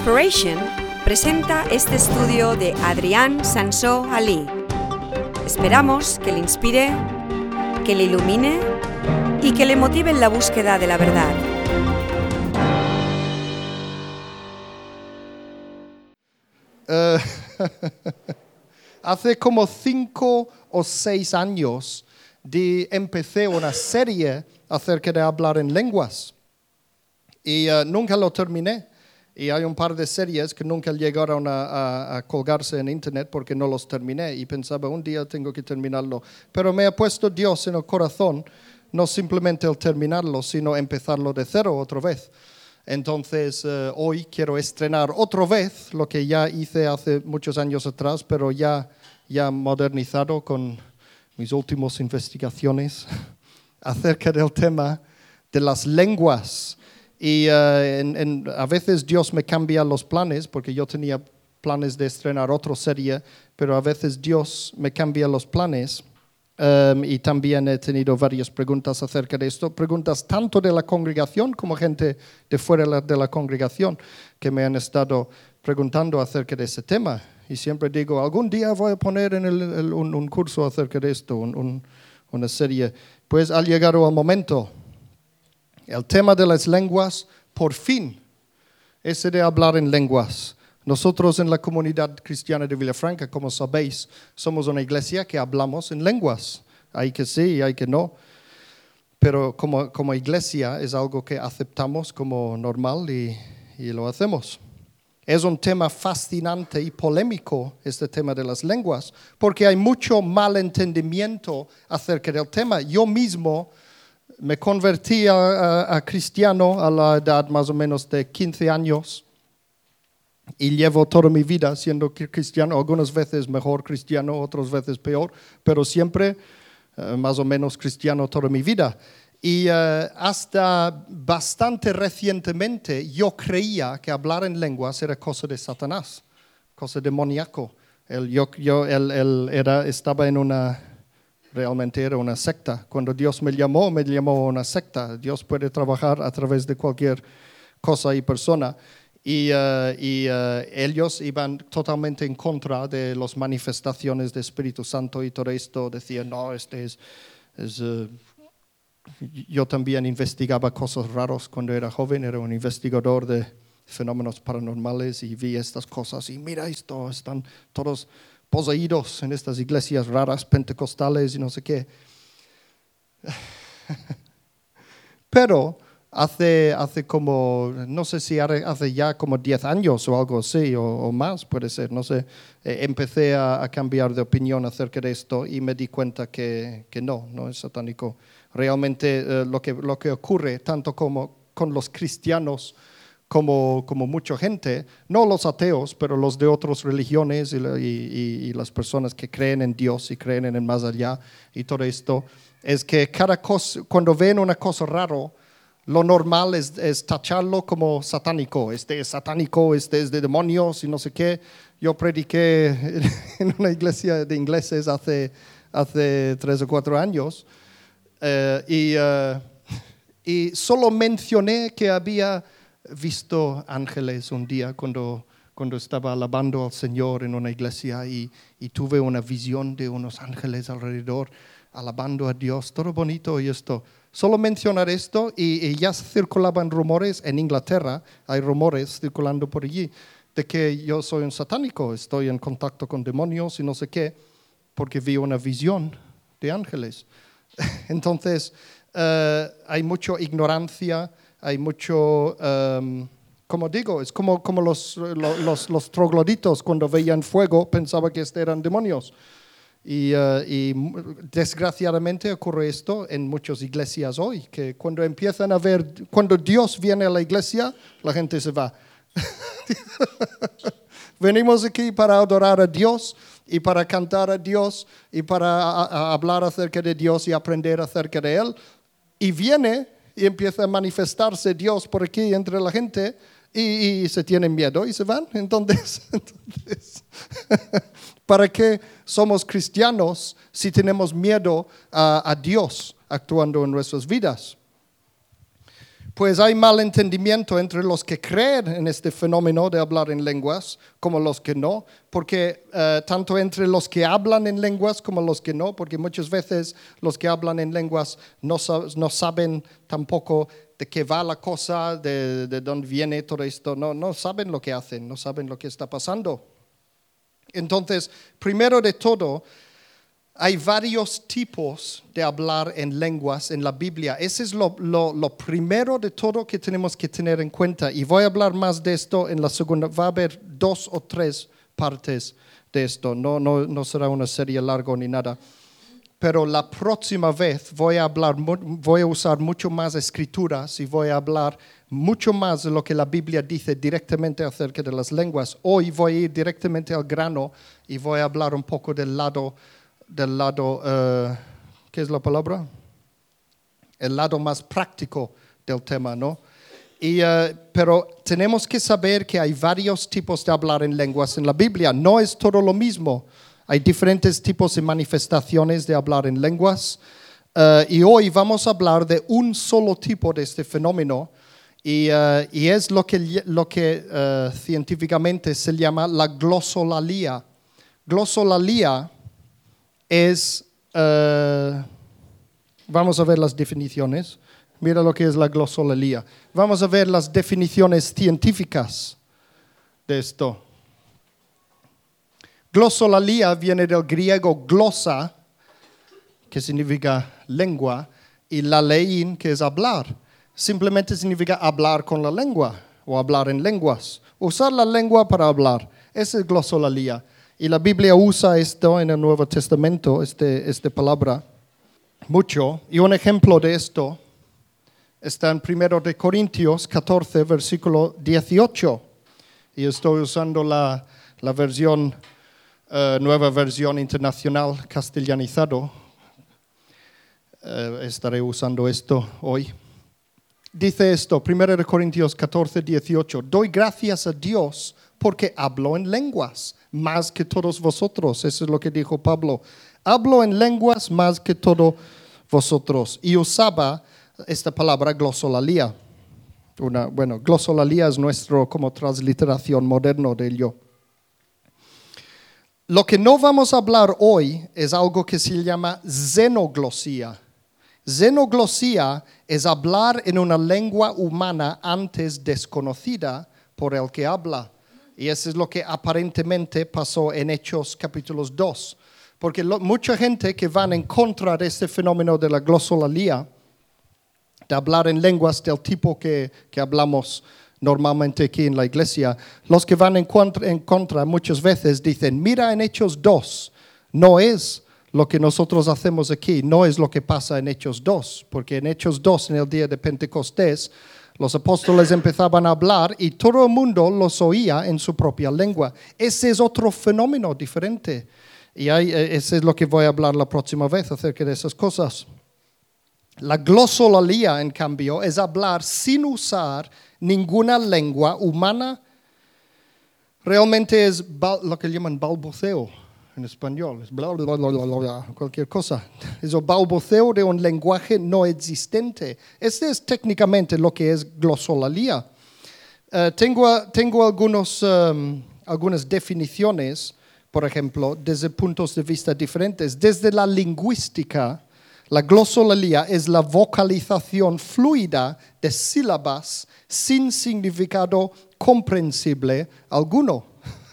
Inspiration presenta este estudio de Adrián Sansó Ali. Esperamos que le inspire, que le ilumine y que le motive en la búsqueda de la verdad. Eh, hace como cinco o seis años de, empecé una serie acerca de hablar en lenguas y eh, nunca lo terminé. Y hay un par de series que nunca llegaron a, a- a colgarse en internet porque no los terminé y pensaba un día tengo que terminarlo. Pero me ha puesto Dios en el corazón, no simplemente el terminarlo, sino empezarlo de cero otra vez. Entonces, eh, hoy quiero estrenar otra vez lo que ya hice hace muchos años atrás, pero ya, ya modernizado con mis últimas investigaciones acerca del tema de las lenguas. Y eh, en- en- a veces Dios me cambia los planes, porque yo tenía planes de estrenar otra serie, pero a veces Dios me cambia los planes. Um, y también he tenido varias preguntas acerca de esto, preguntas tanto de la congregación como gente de fuera de la congregación que me han estado preguntando acerca de ese tema. Y siempre digo, algún día voy a poner en el- el- un, un curso acerca de esto, un- un- una serie. Pues ha llegado el momento. El tema de las lenguas, por fin, ese de hablar en lenguas. Nosotros en la comunidad cristiana de Villafranca, como sabéis, somos una iglesia que hablamos en lenguas. Hay que sí y hay que no. Pero como, como iglesia es algo que aceptamos como normal y, y lo hacemos. Es un tema fascinante y polémico este tema de las lenguas, porque hay mucho malentendimiento acerca del tema. Yo mismo me convertí a, cristiano a la edad más o menos de 15 años y llevo toda mi vida siendo cri- cristiano, algunas veces mejor cristiano, otras veces peor, pero siempre eh, más o menos cristiano toda mi vida. Y eh, hasta bastante recientemente yo creía que hablar en lenguas era cosa de Satanás, cosa demoníaco. Él, yo, estaba en una, realmente era una secta. Cuando Dios me llamó, me llamó a una secta. Dios puede trabajar a través de cualquier cosa y persona. Y, eh, y, eh, ellos iban totalmente en contra de las manifestaciones de Espíritu Santo y todo esto. Decían, no, este es... es, eh, yo también investigaba cosas raras cuando era joven, era un investigador de fenómenos paranormales y vi estas cosas y mira esto, están todos poseídos en estas iglesias raras pentecostales y no sé qué. Pero hace, hace como, no sé si hace ya como 10 años o algo así, o, o más puede ser, no sé, eh, empecé a, a cambiar de opinión acerca de esto y me di cuenta que, que no, no es satánico. Realmente eh, lo, que, lo que ocurre, tanto como con los cristianos, como, como mucha gente, no los ateos, pero los de otras religiones y, y- y- las personas que creen en Dios y creen en el más allá y todo esto, es que cada cosa, cuando ven una cosa raro, lo normal es, es tacharlo como satánico. Este es satánico, este es de demonios y no sé qué. Yo prediqué en una iglesia de ingleses hace, hace tres o cuatro años eh, y, eh, y solo mencioné que había visto ángeles un día cuando, cuando estaba alabando al Señor en una iglesia y, y tuve una visión de unos ángeles alrededor alabando a Dios, todo bonito y esto. Solo mencionar esto y, y ya circulaban rumores en Inglaterra, hay rumores circulando por allí de que yo soy un satánico, estoy en contacto con demonios y no sé qué, porque vi una visión de ángeles. Entonces, eh, hay mucha ignorancia, hay mucho, em, como digo, es como, como los, lo- los, los trogloditos cuando veían fuego pensaban que estos eran demonios. Y, eh, y desgraciadamente ocurre esto en muchas iglesias hoy, que cuando empiezan a ver, cuando Dios viene a la iglesia, la gente se va. Venimos aquí para adorar a Dios y para cantar a Dios y para hablar acerca de Dios y aprender acerca de Él. Y viene y empieza a manifestarse Dios por aquí entre la gente y, se tienen miedo y se van. Entonces, ¿para qué somos cristianos si tenemos miedo a Dios actuando en nuestras vidas? Pues hay mal entendimiento entre los que creen en este fenómeno de hablar en lenguas como los que no, porque eh, tanto entre los que hablan en lenguas como los que no, porque muchas veces los que hablan en lenguas no, saben tampoco de qué va la cosa, de, de dónde viene todo esto, no saben lo que hacen, no saben lo que está pasando. Entonces, primero de todo, hay varios tipos de hablar en lenguas en la Biblia. Ese es lo, primero de todo que tenemos que tener en cuenta. Y voy a hablar más de esto en la segunda. Va a haber dos o tres partes de esto. No, no, no será una serie larga ni nada. Pero la próxima vez voy a hablar, voy a usar mucho más escrituras y voy a hablar mucho más de lo que la Biblia dice directamente acerca de las lenguas. Hoy voy a ir directamente al grano y voy a hablar un poco del lado del lado, uh, ¿qué es la palabra? El lado más práctico del tema, ¿no? Y, uh, pero tenemos que saber que hay varios tipos de hablar en lenguas en la Biblia. No es todo lo mismo. Hay diferentes tipos de manifestaciones de hablar en lenguas. Uh, y hoy vamos a hablar de un solo tipo de este fenómeno. Y, y es lo que, lo que científicamente se llama la glosolalia. Glosolalia es, eh, vamos a ver las definiciones. Mira lo que es la glosolalia. Vamos a ver las definiciones científicas de esto. Glosolalia viene del griego glosa, que significa lengua, y la lalein, que es hablar. Simplemente significa hablar con la lengua o hablar en lenguas. Usar la lengua para hablar. Esa es glosolalia. Y la Biblia usa esto en el Nuevo Testamento, este, esta palabra, mucho. Y un ejemplo de esto está en 1 de Corintios 14, versículo 18. Y estoy usando la, la versión, eh, nueva versión internacional castellanizado. Eh, estaré usando esto hoy. Dice esto, 1 de Corintios 14, 18. Doy gracias a Dios porque hablo en lenguas más que todos vosotros. Eso es lo que dijo Pablo. Hablo en lenguas más que todos vosotros. Y usaba esta palabra glosolalia. Bueno, glosolalia es nuestro como transliteración moderno de ello. Lo que no vamos a hablar hoy es algo que se llama xenoglosía. Xenoglosía es hablar en una lengua humana antes desconocida por el que habla. Y eso es lo que aparentemente pasó en Hechos capítulos 2. Porque mucha gente que van en contra de este fenómeno de la glosolalia, de hablar en lenguas del tipo que, que hablamos normalmente aquí en la iglesia, los que van en contra, en contra muchas veces dicen, mira en Hechos 2, no es lo que nosotros hacemos aquí, no es lo que pasa en Hechos 2, porque en Hechos 2, en el día de Pentecostés, los apóstoles empezaban a hablar y todo el mundo los oía en su propia lengua. Ese es otro fenómeno diferente. Y eh, ese es lo que voy a hablar la próxima vez acerca de esas cosas. La glosolalia, en cambio, es hablar sin usar ninguna lengua humana. Realmente es lo que llaman balbuceo en español, es bla, bla, bla, cualquier cosa. Es el balbuceo de un lenguaje no existente. Este es técnicamente lo que es glosolalia. Uh, tengo tengo algunos, um, algunas definiciones, por ejemplo, desde puntos de vista diferentes. Desde la lingüística, la glosolalia es la vocalización fluida de sílabas sin significado comprensible alguno.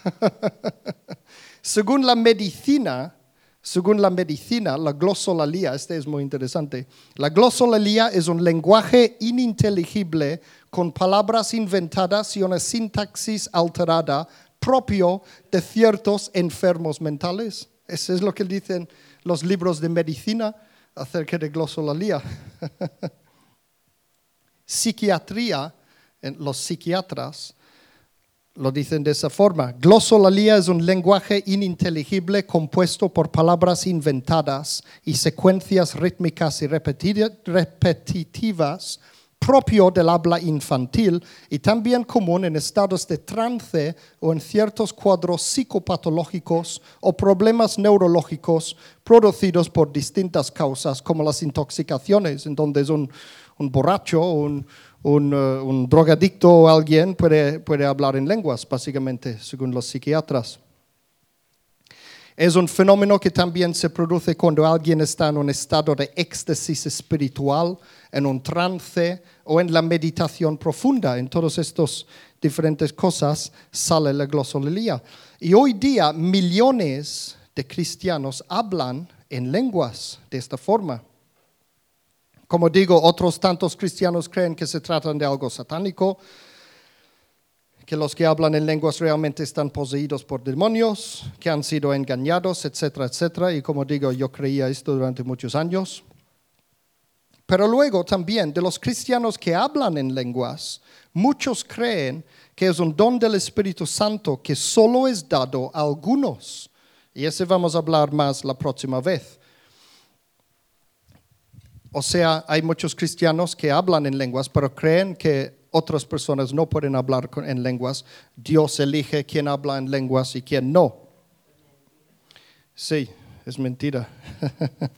Según la medicina, según la medicina, la glosolalia, este es muy interesante, la glosolalia es un lenguaje ininteligible con palabras inventadas y una sintaxis alterada propio de ciertos enfermos mentales. Eso es lo que dicen los libros de medicina acerca de glosolalia. Psiquiatría, los psiquiatras lo dicen de esa forma. Glosolalia es un lenguaje ininteligible compuesto por palabras inventadas y secuencias rítmicas y repetitivas propio del habla infantil y también común en estados de trance o en ciertos cuadros psicopatológicos o problemas neurológicos producidos por distintas causas como las intoxicaciones, en donde es un, un borracho o un, un, uh, un drogadicto o alguien puede, puede hablar en lenguas, básicamente, según los psiquiatras. Es un fenómeno que también se produce cuando alguien está en un estado de éxtasis espiritual, en un trance o en la meditación profunda. En todas estas diferentes cosas sale la glosología. Y hoy día millones de cristianos hablan en lenguas de esta forma. Como digo, otros tantos cristianos creen que se trata de algo satánico, que los que hablan en lenguas realmente están poseídos por demonios, que han sido engañados, etcétera, etcétera. Y como digo, yo creía esto durante muchos años. Pero luego también de los cristianos que hablan en lenguas, muchos creen que es un don del Espíritu Santo que solo es dado a algunos. Y ese vamos a hablar más la próxima vez. O sea, hay muchos cristianos que hablan en lenguas, pero creen que otras personas no pueden hablar en lenguas. Dios elige quién habla en lenguas y quién no. Sí, es mentira.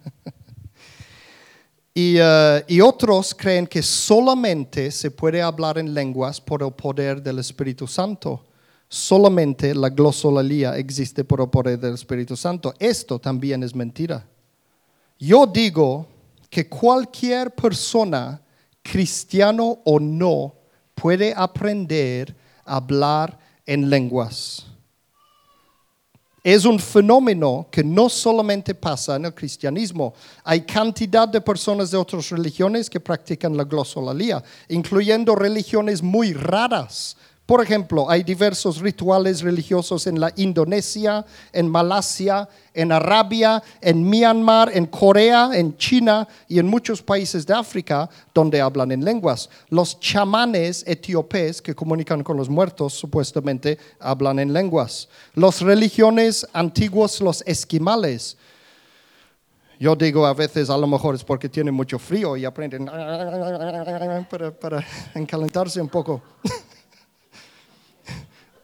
y, uh, y, otros creen que solamente se puede hablar en lenguas por el poder del Espíritu Santo. Solamente la glosología existe por el poder del Espíritu Santo. Esto también es mentira. Yo digo que cualquier persona, cristiano o no, puede aprender a hablar en lenguas. Es un fenómeno que no solamente pasa en el cristianismo. Hay cantidad de personas de otras religiones que practican la glosología, incluyendo religiones muy raras por ejemplo, hay diversos rituales religiosos en la Indonesia, en Malasia, en Arabia, en Myanmar, en Corea, en China y en muchos países de África donde hablan en lenguas. Los chamanes etíopes que comunican con los muertos supuestamente hablan en lenguas. Las religiones antiguas, los esquimales, yo digo a veces a lo mejor es porque tienen mucho frío y aprenden para, para encalentarse un poco.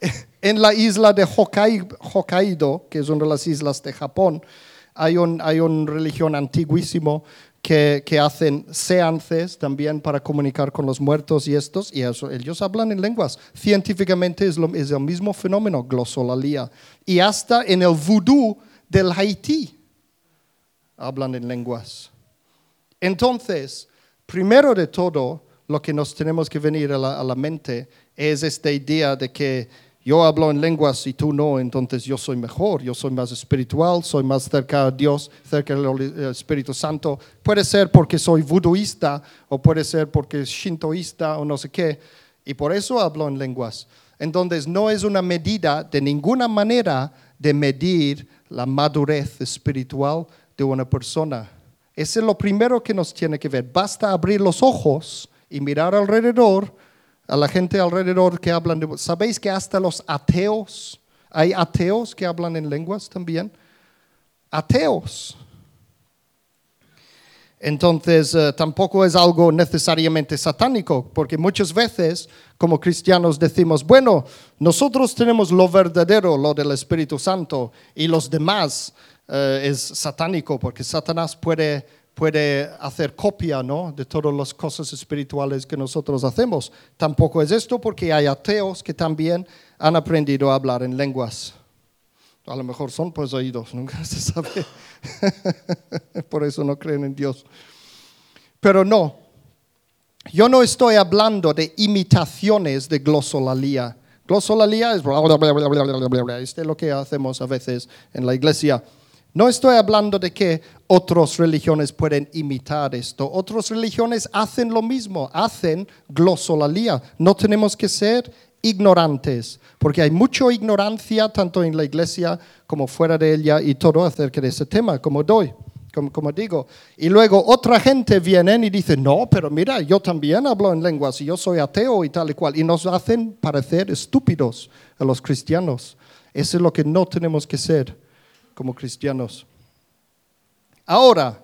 en la isla de Hokkaido, que es una de las islas de Japón, hay, un, hay una religión antiguísimo que, que, hacen seances también para comunicar con los muertos y estos, y eso, ellos hablan en lenguas. Científicamente es, lo, es el mismo fenómeno, glosolalia. Y hasta en el vudú del Haití hablan en lenguas. Entonces, primero de todo, lo que nos tenemos que venir a la, a la mente es esta idea de que yo hablo en lenguas y tú no, entonces yo soy mejor, yo soy más espiritual, soy más cerca a Dios, cerca del Espíritu Santo. Puede ser porque soy voodooista o puede ser porque es shintoísta o no sé qué. Y por eso hablo en lenguas. Entonces no es una medida de ninguna manera de medir la madurez espiritual de una persona. Ese es lo primero que nos tiene que ver. Basta abrir los ojos y mirar alrededor a la gente alrededor que hablan de... ¿Sabéis que hasta los ateos, hay ateos que hablan en lenguas también? Ateos. Entonces, eh, tampoco es algo necesariamente satánico, porque muchas veces como cristianos decimos, bueno, nosotros tenemos lo verdadero, lo del Espíritu Santo, y los demás eh, es satánico, porque Satanás puede puede hacer copia ¿no? de todas las cosas espirituales que nosotros hacemos. Tampoco es esto porque hay ateos que también han aprendido a hablar en lenguas. A lo mejor son pues oídos, nunca se sabe. Por eso no creen en Dios. Pero no, yo no estoy hablando de imitaciones de glosolalia. Glosolalia es, este es lo que hacemos a veces en la iglesia. No estoy hablando de que otras religiones pueden imitar esto. Otras religiones hacen lo mismo, hacen glosolalia. No tenemos que ser ignorantes, porque hay mucha ignorancia tanto en la iglesia como fuera de ella y todo acerca de ese tema, como doy. Como, digo. Y luego otra gente viene y dice, no, pero mira, yo también hablo en lenguas y yo soy ateo y tal y cual. Y nos hacen parecer estúpidos a los cristianos. Eso es lo que no tenemos que ser como cristianos. Ahora,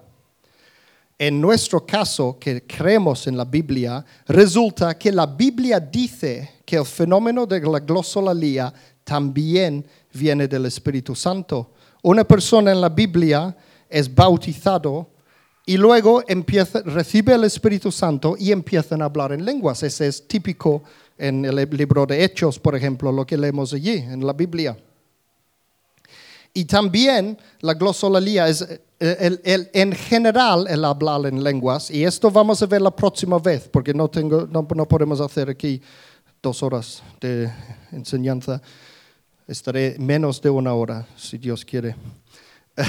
en nuestro caso, que creemos en la Biblia, resulta que la Biblia dice que el fenómeno de la glosolalía también viene del Espíritu Santo. Una persona en la Biblia es bautizado y luego empieza, recibe el Espíritu Santo y empiezan a hablar en lenguas. Ese es típico en el libro de Hechos, por ejemplo, lo que leemos allí en la Biblia. Y también la glosolalía es en general el hablar en lenguas, y esto vamos a ver la próxima vez, porque no, tengo, no, no podemos hacer aquí dos horas de enseñanza. Estaré menos de una hora, si Dios quiere.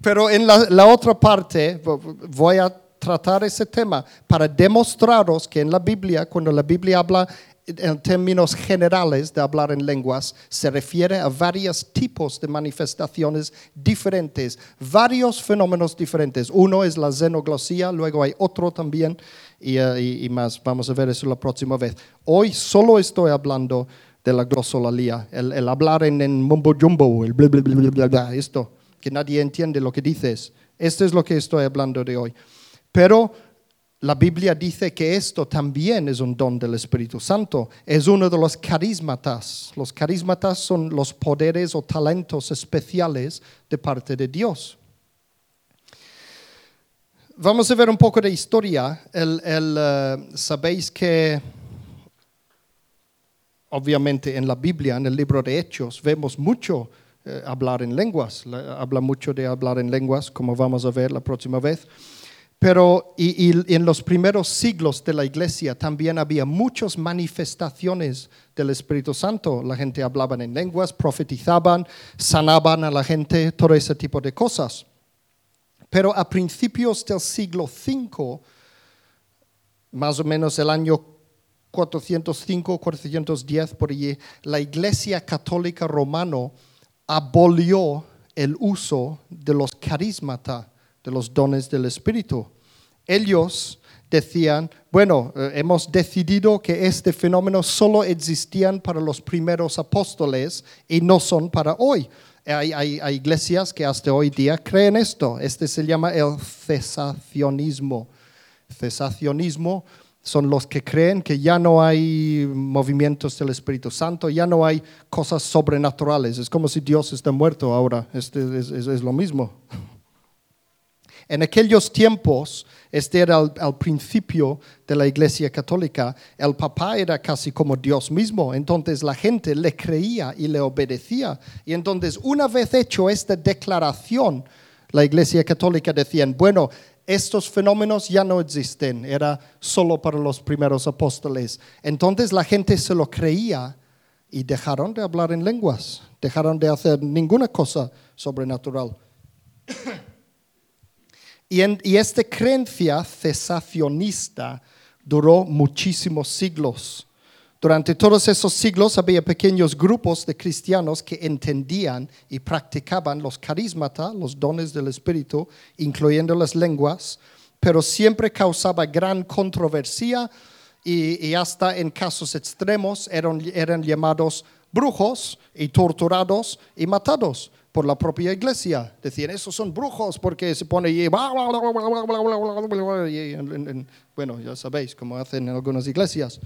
Pero en la, la, otra parte voy a tratar ese tema para demostraros que en la Biblia, cuando la Biblia habla en términos generales de hablar en lenguas, se refiere a varios tipos de manifestaciones diferentes, varios fenómenos diferentes. Uno es la xenoglosía, luego hay otro también eh, y, más. Vamos a ver eso la próxima vez. Hoy solo estoy hablando de la glosolalía, el, hablar en, en mumbo jumbo, el bla, bla, bla, bla, esto, que nadie entiende lo que dices. Esto es lo que estoy hablando de hoy. Pero la Biblia dice que esto también es un don del Espíritu Santo. Es uno de los carismatas. Los carismatas son los poderes o talentos especiales de parte de Dios. Vamos a ver un poco de historia. Eh, Sabéis que, obviamente, en la Biblia, en el libro de Hechos, vemos mucho eh, hablar en lenguas. Habla mucho de hablar en lenguas, como vamos a ver la próxima vez. Pero y, en los primeros siglos de la iglesia también había muchas manifestaciones del Espíritu Santo. La gente hablaba en lenguas, profetizaban, sanaban a la gente, todo ese tipo de cosas. Pero a principios del siglo V, más o menos el año 405, 410, por allí, la Iglesia Católica Romana abolió el uso de los carismatas de los dones del Espíritu. Ellos decían, bueno, eh, hemos decidido que este fenómeno solo existían para los primeros apóstoles y no son para hoy. Hay, hay, iglesias que hasta hoy día creen esto. Este se llama el cesacionismo. Cesacionismo son los que creen que ya no hay movimientos del Espíritu Santo, ya no hay cosas sobrenaturales. Es como si Dios está muerto ahora. Este es lo mismo. En aquellos tiempos, este era al, principio de la iglesia católica, el papá era casi como Dios mismo, entonces la gente le creía y le obedecía. Y entonces una vez hecho esta declaración, la iglesia católica decían, bueno, estos fenómenos ya no existen, era solo para los primeros apóstoles. Entonces la gente se lo creía y dejaron de hablar en lenguas, dejaron de hacer ninguna cosa sobrenatural. Y, esta creencia cesacionista duró muchísimos siglos. Durante todos esos siglos había pequeños grupos de cristianos que entendían y practicaban los carismatas, los dones del Espíritu, incluyendo las lenguas, pero siempre causaba gran controversia y, hasta en casos extremos eran llamados brujos y torturados y matados por la propia iglesia. Decían, esos son brujos porque se pone y, bueno, ya sabéis cómo hacen en algunas iglesias.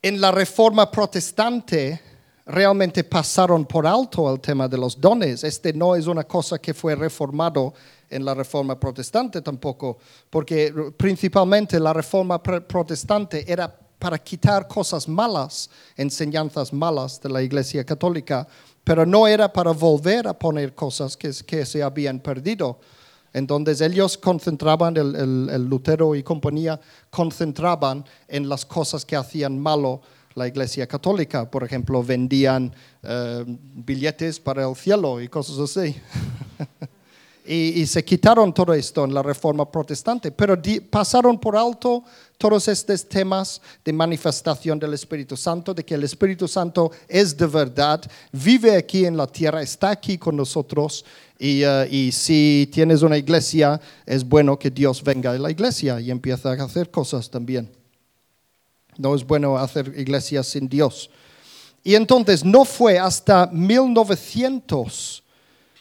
En la reforma protestante realmente pasaron por alto el tema de los dones. Este no es una cosa que fue reformado en la reforma protestante tampoco, porque principalmente la reforma protestante era para quitar cosas malas, enseñanzas malas de la Iglesia Católica, pero no era para volver a poner cosas que, se habían perdido. Entonces ellos concentraban, el, Lutero y compañía, concentraban en las cosas que hacían malo la Iglesia Católica. Por ejemplo, vendían eh, billetes para el cielo y cosas así. y, se quitaron todo esto en la Reforma Protestante, pero pasaron por alto todos estos temas de manifestación del Espíritu Santo, de que el Espíritu Santo es de verdad, vive aquí en la tierra, está aquí con nosotros y, y, si tienes una iglesia, es bueno que Dios venga a la iglesia y empiece a hacer cosas también. No es bueno hacer iglesias sin Dios. Y entonces no fue hasta 1900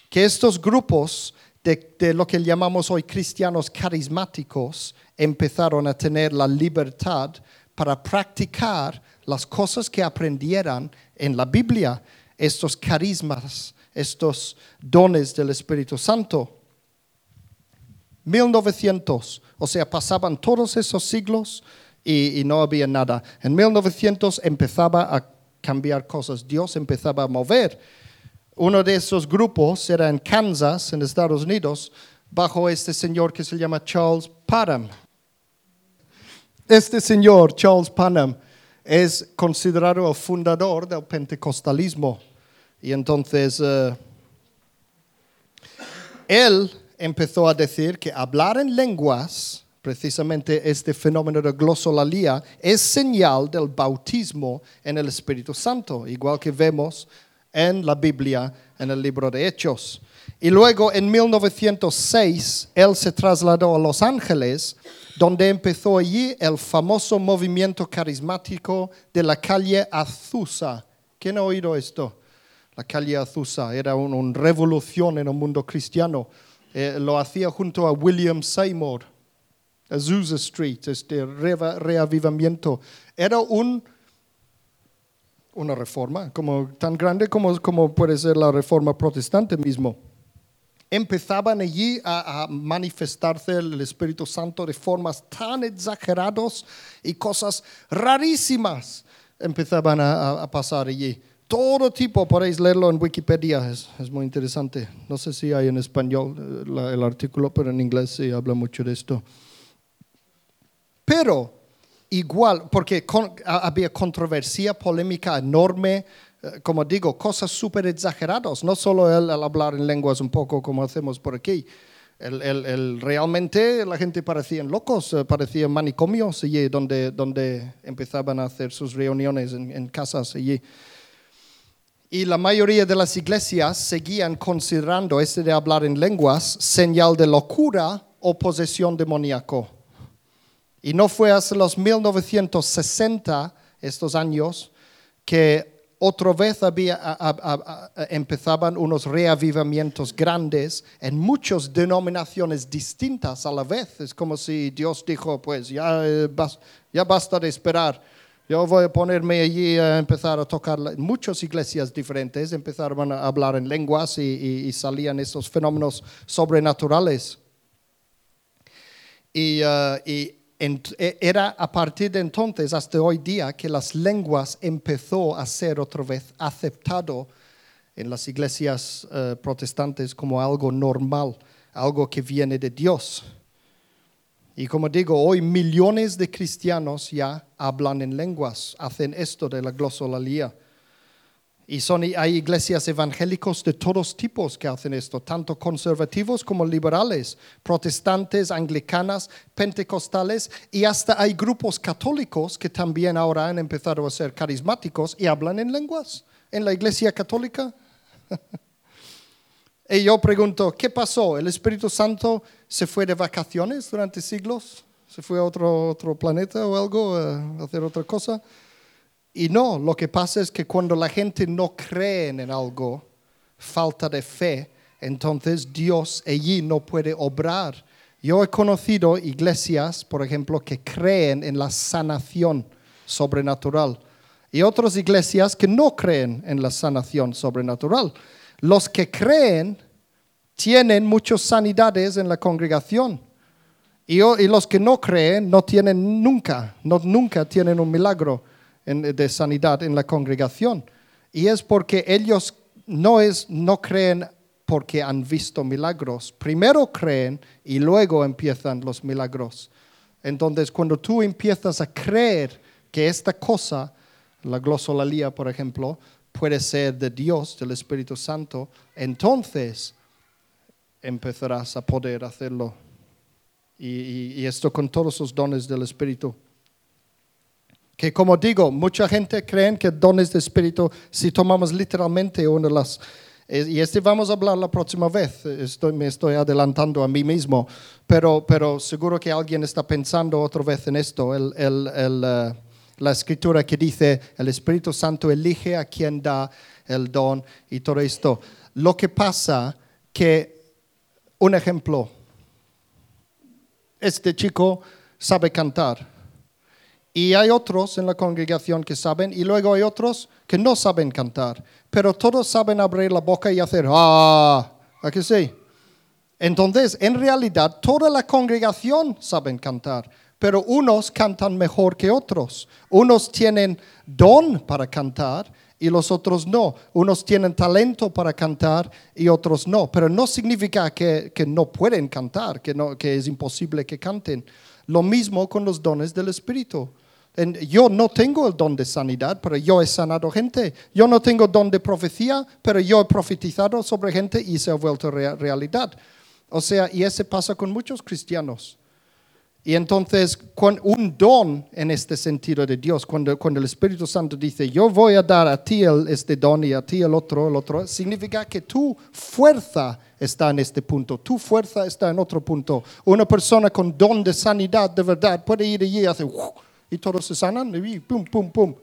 que estos grupos de, lo que llamamos hoy cristianos carismáticos empezaron a tener la libertad para practicar las cosas que aprendieran en la Biblia. Estos carismas estos dones del Espíritu Santo. 1900, o sea, pasaban todos esos siglos y, no había nada. En 1900 empezaba a cambiar cosas, Dios empezaba a mover. Uno de esos grupos era en Kansas, en Estados Unidos, bajo este señor que se llama Charles Parham. Este señor, Charles Parham, es considerado el fundador del pentecostalismo. Y entonces uh, él empezó a decir que hablar en lenguas, precisamente este fenómeno de glosolalia, es señal del bautismo en el Espíritu Santo, igual que vemos en la Biblia, en el libro de Hechos. Y luego en 1906 él se trasladó a Los Ángeles, donde empezó allí el famoso movimiento carismático de la calle Azusa. ¿Quién ha oído esto? La calle Azusa era una revolución en el mundo cristiano. Eh, lo hacía junto a William Seymour, Azusa Street, este reavivamiento. Era un, una reforma, como, tan grande como, como puede ser la reforma protestante mismo empezaban allí a, manifestarse el Espíritu Santo de formas tan exageradas y cosas rarísimas empezaban a, pasar allí. Todo tipo, podéis leerlo en Wikipedia, es, muy interesante. No sé si hay en español eh, el artículo, pero en inglés sí habla mucho de esto. Pero igual, porque había controversia, polémica enorme, eh, como digo, cosas súper exageradas, no solo el, hablar en lenguas un poco como hacemos por aquí. El, realmente la gente parecían locos, eh, parecían manicomios allí donde, donde empezaban a hacer sus reuniones en, en casas allí. Y la mayoría de las iglesias seguían considerando este de hablar en lenguas señal de locura o posesión demoníaco. Y no fue hasta los 1960, estos años, que otra vez había, empezaban unos reavivamientos grandes en muchas denominaciones distintas a la vez. Es como si Dios dijo, pues ya, eh, ya basta de esperar. Yo voy a ponerme allí a empezar a tocar. Muchas iglesias diferentes empezaron a hablar en lenguas y, salían esos fenómenos sobrenaturales. Y, uh, y era a partir de entonces hasta hoy día que las lenguas empezó a ser otra vez aceptado en las iglesias eh, protestantes como algo normal, algo que viene de Dios. Y como digo, hoy millones de cristianos ya hablan en lenguas, hacen esto de la glosolalia. Y son, hay iglesias evangélicos de todos tipos que hacen esto, tanto conservativos como liberales, protestantes, anglicanas, pentecostales, y hasta hay grupos católicos que también ahora han empezado a ser carismáticos y hablan en lenguas en la iglesia católica. y yo pregunto, ¿qué pasó? ¿El Espíritu Santo se fue de vacaciones durante siglos? ¿Se fue a otro, otro planeta o algo a hacer otra cosa? Y no, lo que pasa es que cuando la gente no cree en algo, falta de fe, entonces Dios allí no puede obrar. Yo he conocido iglesias, por ejemplo, que creen en la sanación sobrenatural y otras iglesias que no creen en la sanación sobrenatural. Los que creen tienen muchas sanidades en la congregación y, los que no creen no tienen nunca, no, nunca tienen un milagro de sanidad en la congregación. Y es porque ellos no, es, no creen porque han visto milagros. Primero creen y luego empiezan los milagros. Entonces, cuando tú empiezas a creer que esta cosa, la glosolalia, por ejemplo, puede ser de Dios, del Espíritu Santo, entonces empezarás a poder hacerlo. Y, y esto con todos los dones del Espíritu que como digo, mucha gente cree que dones de espíritu, si tomamos literalmente una de las... Eh, y este vamos a hablar la próxima vez, estoy, me estoy adelantando a mí mismo, pero, pero seguro que alguien está pensando otra vez en esto, el, el, el, eh, la escritura que dice, el Espíritu Santo elige a quien da el don y todo esto. Lo que pasa que, un ejemplo, este chico sabe cantar y hay otros en la congregación que saben y luego hay otros que no saben cantar, pero todos saben abrir la boca y hacer ah, ¿a que sí? Entonces, en realidad, toda la congregación saben cantar, pero unos cantan mejor que otros. Unos tienen don para cantar y los otros no. Unos tienen talento para cantar y otros no. Pero no significa que, no pueden cantar, que, no, que es imposible que canten. Lo mismo con los dones del Espíritu. Yo no tengo el don de sanidad, pero yo he sanado gente. Yo no tengo don de profecía, pero yo he profetizado sobre gente y se ha vuelto realidad. O sea, y ese pasa con muchos cristianos. Y entonces, un don en este sentido de Dios, cuando, cuando el Espíritu Santo dice, yo voy a dar a ti este don y a ti el otro, el otro, significa que tu fuerza está en este punto, tu fuerza está en otro punto. Una persona con don de sanidad de verdad puede ir allí y hacer, y todos se sanan, y pum, pum, pum.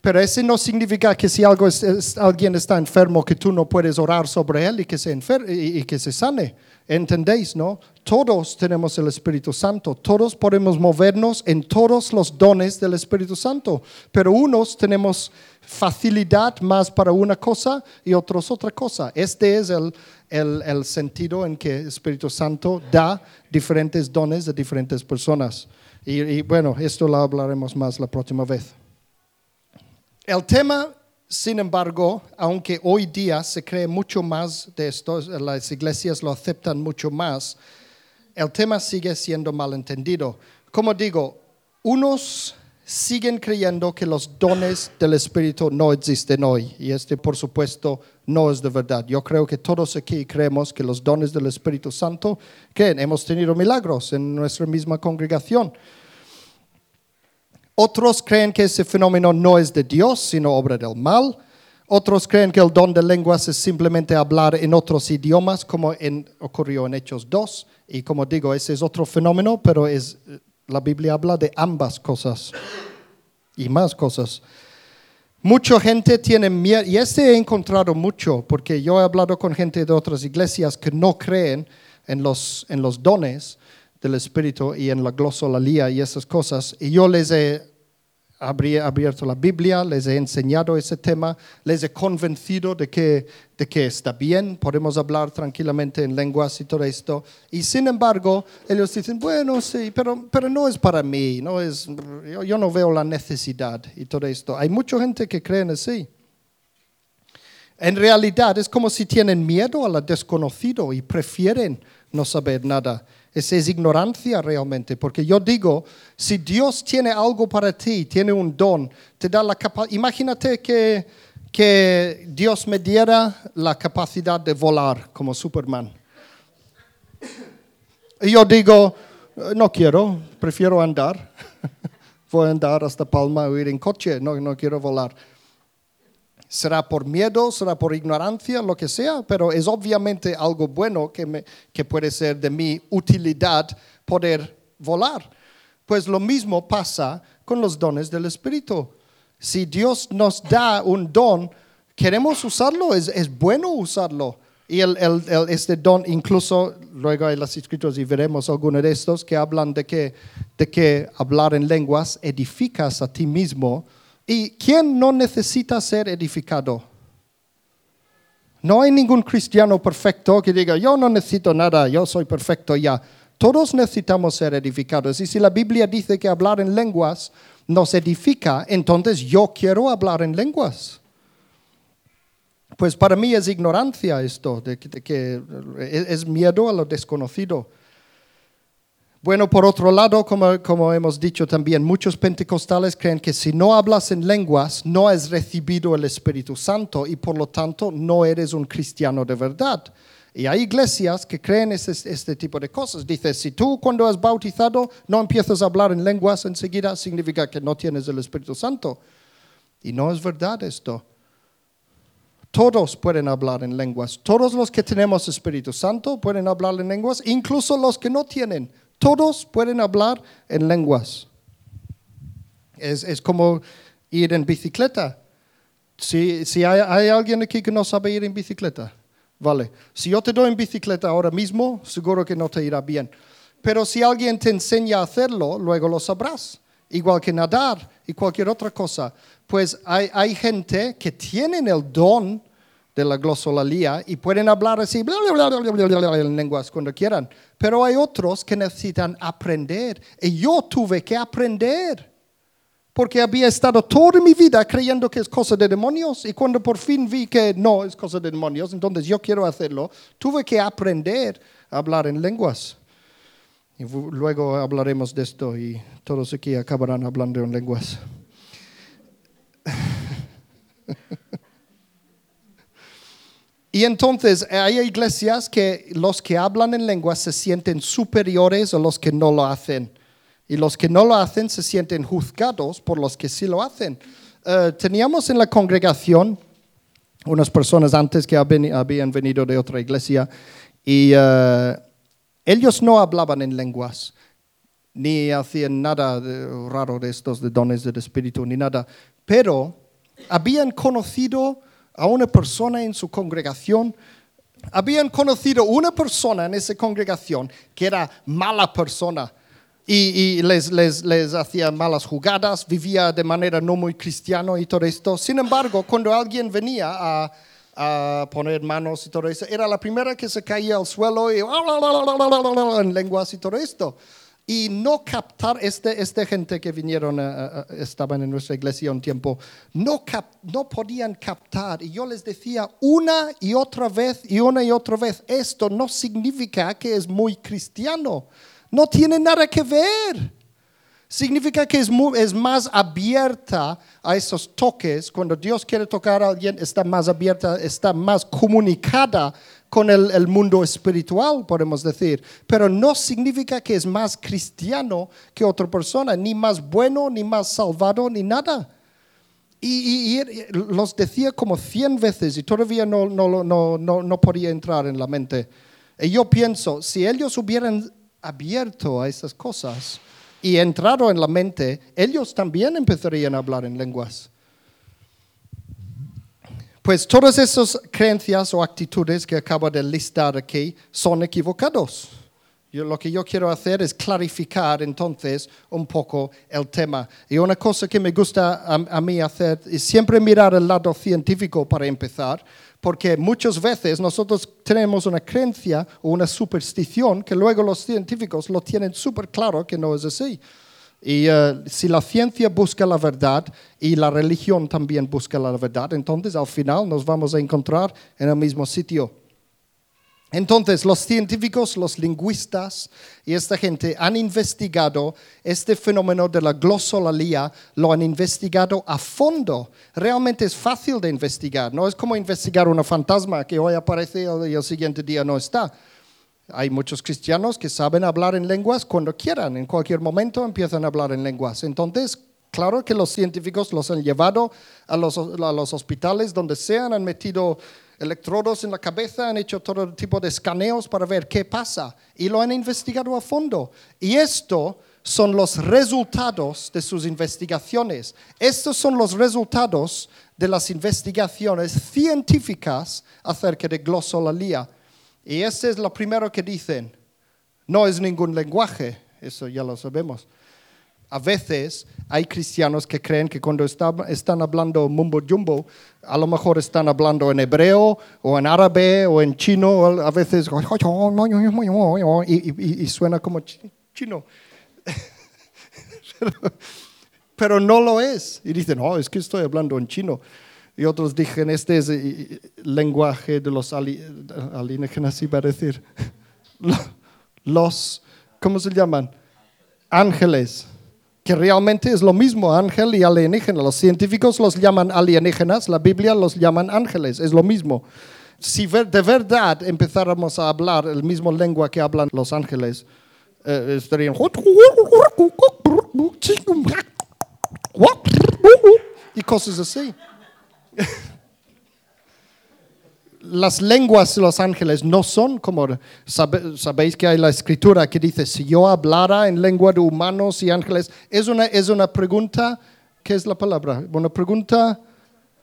Pero eso no significa que si algo alguien está enfermo, que tú no puedes orar sobre él y que se, y, que se sane. ¿Entendéis, no? Todos tenemos el Espíritu Santo, todos podemos movernos en todos los dones del Espíritu Santo, pero unos tenemos facilidad más para una cosa y otros otra cosa. Este es el, el sentido en que el Espíritu Santo da diferentes dones a diferentes personas. Y, bueno, esto lo hablaremos más la próxima vez. El tema, sin embargo, aunque hoy día se cree mucho más de esto, las iglesias lo aceptan mucho más, el tema sigue siendo malentendido. Como digo, unos siguen creyendo que los dones del Espíritu no existen hoy. Y este, por supuesto, no es de verdad. Yo creo que todos aquí creemos que los dones del Espíritu Santo, que hemos tenido milagros en nuestra misma congregación. Otros creen que ese fenómeno no es de Dios, sino obra del mal. Otros creen que el don de lenguas es simplemente hablar en otros idiomas, como ocurrió en Hechos 2. Y como digo, ese es otro fenómeno, pero es la Biblia habla de ambas cosas y más cosas. Mucha gente tiene miedo, y este he encontrado mucho, porque yo he hablado con gente de otras iglesias que no creen en los, en los dones del Espíritu y en la glosolalía y esas cosas, y yo les he habría abierto la Biblia, les he enseñado ese tema, les he convencido de que, de que está bien, podemos hablar tranquilamente en lenguas y todo esto. Y sin embargo, ellos dicen, bueno, sí, pero, pero no es para mí, no es, yo, yo no veo la necesidad y todo esto. Hay mucha gente que cree en así. En realidad es como si tienen miedo a lo desconocido y prefieren no saber nada. Esa es ignorancia realmente, porque yo digo, si Dios tiene algo para ti, tiene un don, te da la capacidad, imagínate que, que Dios me diera la capacidad de volar como Superman. Y yo digo, no quiero, prefiero andar. Voy a andar hasta Palma o ir en coche, no, no quiero volar será por miedo, será por ignorancia, lo que sea, pero es obviamente algo bueno que, que puede ser de mi utilidad poder volar. Pues lo mismo pasa con los dones del Espíritu. Si Dios nos da un don, queremos usarlo, es, bueno usarlo. Y el, el, este don, incluso luego hay las escrituras y veremos algunos de estos que hablan de que, de que hablar en lenguas edificas a ti mismo ¿Y quién no necesita ser edificado? No hay ningún cristiano perfecto que diga, yo no necesito nada, yo soy perfecto ya. Todos necesitamos ser edificados. Y si la Biblia dice que hablar en lenguas nos edifica, entonces yo quiero hablar en lenguas. Pues para mí es ignorancia esto, que, es miedo a lo desconocido. Bueno, por otro lado, como, hemos dicho también, muchos pentecostales creen que si no hablas en lenguas, no has recibido el Espíritu Santo y por lo tanto no eres un cristiano de verdad. Y hay iglesias que creen este, este tipo de cosas. Dice, si tú cuando has bautizado no empiezas a hablar en lenguas enseguida, significa que no tienes el Espíritu Santo. Y no es verdad esto. Todos pueden hablar en lenguas. Todos los que tenemos Espíritu Santo pueden hablar en lenguas, incluso los que no tienen. Todos pueden hablar en lenguas. Es, como ir en bicicleta. Si, si hay, hay, alguien aquí que no sabe ir en bicicleta, vale. Si yo te doy en bicicleta ahora mismo, seguro que no te irá bien. Pero si alguien te enseña a hacerlo, luego lo sabrás. igual que nadar y cualquier otra cosa. Pues hay, hay gente que tienen el don de la glosolalía y pueden hablar así bla, bla, bla, en lenguas cuando quieran. Pero hay otros que necesitan aprender. Y yo tuve que aprender. Porque había estado toda mi vida creyendo que es cosa de demonios. Y cuando por fin vi que no es cosa de demonios, entonces yo quiero hacerlo, tuve que aprender a hablar en lenguas. Y luego hablaremos de esto y todos aquí acabarán hablando en lenguas. Y entonces hay iglesias que los que hablan en lenguas se sienten superiores a los que no lo hacen. Y los que no lo hacen se sienten juzgados por los que sí lo hacen. Eh, teníamos en la congregación unas personas antes que habían venido de otra iglesia y eh, ellos no hablaban en lenguas ni hacían nada de- raro de estos de dones del espíritu ni nada, pero habían conocido a una persona en su congregación, habían conocido una persona en esa congregación que era mala persona y, y les, les, les hacía malas jugadas, vivía de manera no muy cristiano y todo esto. Sin embargo, cuando alguien venía a, a poner manos y todo eso, era la primera que se caía al suelo y en lenguas y todo esto. Y no captar, este, esta gente que vinieron, a- a- estaban en nuestra iglesia un tiempo, no, cap- no podían captar. Y yo les decía una y otra vez y una y otra vez, esto no significa que es muy cristiano. No tiene nada que ver. Significa que es, mu- es más abierta a esos toques. Cuando Dios quiere tocar a alguien, está más abierta, está más comunicada con el, mundo espiritual, podemos decir. Pero no significa que es más cristiano que otra persona, ni más bueno, ni más salvado, ni nada. Y, y- y los decía como cien veces y todavía no, no, no, no, no podía entrar en la mente. Y yo pienso, si ellos hubieran abierto a esas cosas y entrado en la mente, ellos también empezarían a hablar en lenguas. Pues todas esas creencias o actitudes que acabo de listar aquí son equivocados. Yo, lo que yo quiero hacer es clarificar entonces un poco el tema. Y una cosa que me gusta a, a mí hacer es siempre mirar el lado científico para empezar, porque muchas veces nosotros tenemos una creencia o una superstición que luego los científicos lo tienen súper claro que no es así. Y eh, si la ciencia busca la verdad y la religión también busca la verdad, entonces al final nos vamos a encontrar en el mismo sitio. Entonces, los científicos, los lingüistas y esta gente han investigado este fenómeno de la glosolalía, lo han investigado a fondo. Realmente es fácil de investigar, no es como investigar una fantasma que hoy aparece y el siguiente día no está. Hay muchos cristianos que saben hablar en lenguas cuando quieran, en cualquier momento empiezan a hablar en lenguas. Entonces, claro que los científicos los han llevado a los, a los hospitales donde sean, han metido electrodos en la cabeza, han hecho todo tipo de escaneos para ver qué pasa y lo han investigado a fondo. Y esto son los resultados de sus investigaciones. Estos son los resultados de las investigaciones científicas acerca de glosolalía. Y este es lo primero que dicen. No es ningún lenguaje, eso ya lo sabemos. A veces hay cristianos que creen que cuando está- están hablando mumbo jumbo, a lo mejor están hablando en hebreo o en árabe o en chino, a veces y, y- y suena como chi- chino. pero, no lo es. Y dicen, oh, es que estoy hablando en chino. Y otros dicen, este es el lenguaje de los ali- alienígenas, iba a decir. Los, ¿cómo se llaman? Ángeles. Que realmente es lo mismo, ángel y alienígena. Los científicos los llaman alienígenas, la Biblia los llaman ángeles, es lo mismo. Si de verdad empezáramos a hablar el mismo lengua que hablan los ángeles, eh, estarían... Y cosas así. Las lenguas de los ángeles no son como, sabe- sabéis que hay la escritura que dice, si yo hablara en lengua de humanos y ángeles, es una, es una pregunta, ¿qué es la palabra? Una pregunta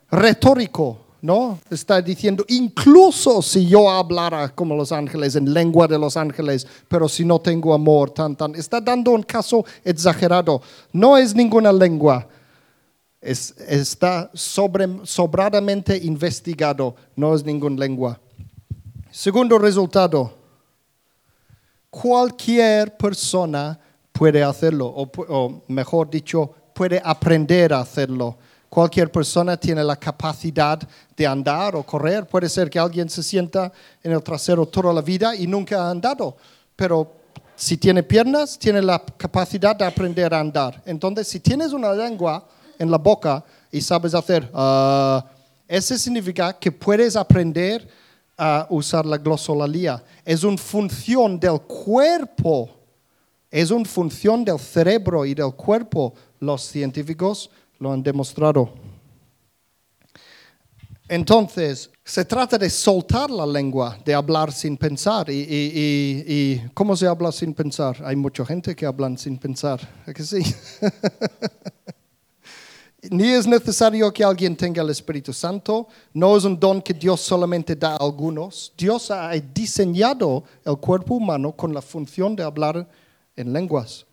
retórico. ¿no? Está diciendo, incluso si yo hablara como los ángeles, en lengua de los ángeles, pero si no tengo amor, tan, tan, está dando un caso exagerado. No es ninguna lengua, es, está sobre, sobradamente investigado, no es ninguna lengua. Segundo resultado, cualquier persona puede hacerlo, o, o mejor dicho, puede aprender a hacerlo. Cualquier persona tiene la capacidad de andar o correr. Puede ser que alguien se sienta en el trasero toda la vida y nunca ha andado, pero si tiene piernas, tiene la capacidad de aprender a andar. Entonces, si tienes una lengua en la boca y sabes hacer, uh, eso significa que puedes aprender a usar la glosolalia. Es una función del cuerpo, es una función del cerebro y del cuerpo. Los científicos lo han demostrado. Entonces, se trata de soltar la lengua, de hablar sin pensar. ¿Y, cómo se habla sin pensar? Hay mucha gente que habla sin pensar, ¿es que sí? Ni es necesario que alguien tenga el Espíritu Santo, no es un don que Dios solamente da a algunos. Dios ha diseñado el cuerpo humano con la función de hablar en lenguas.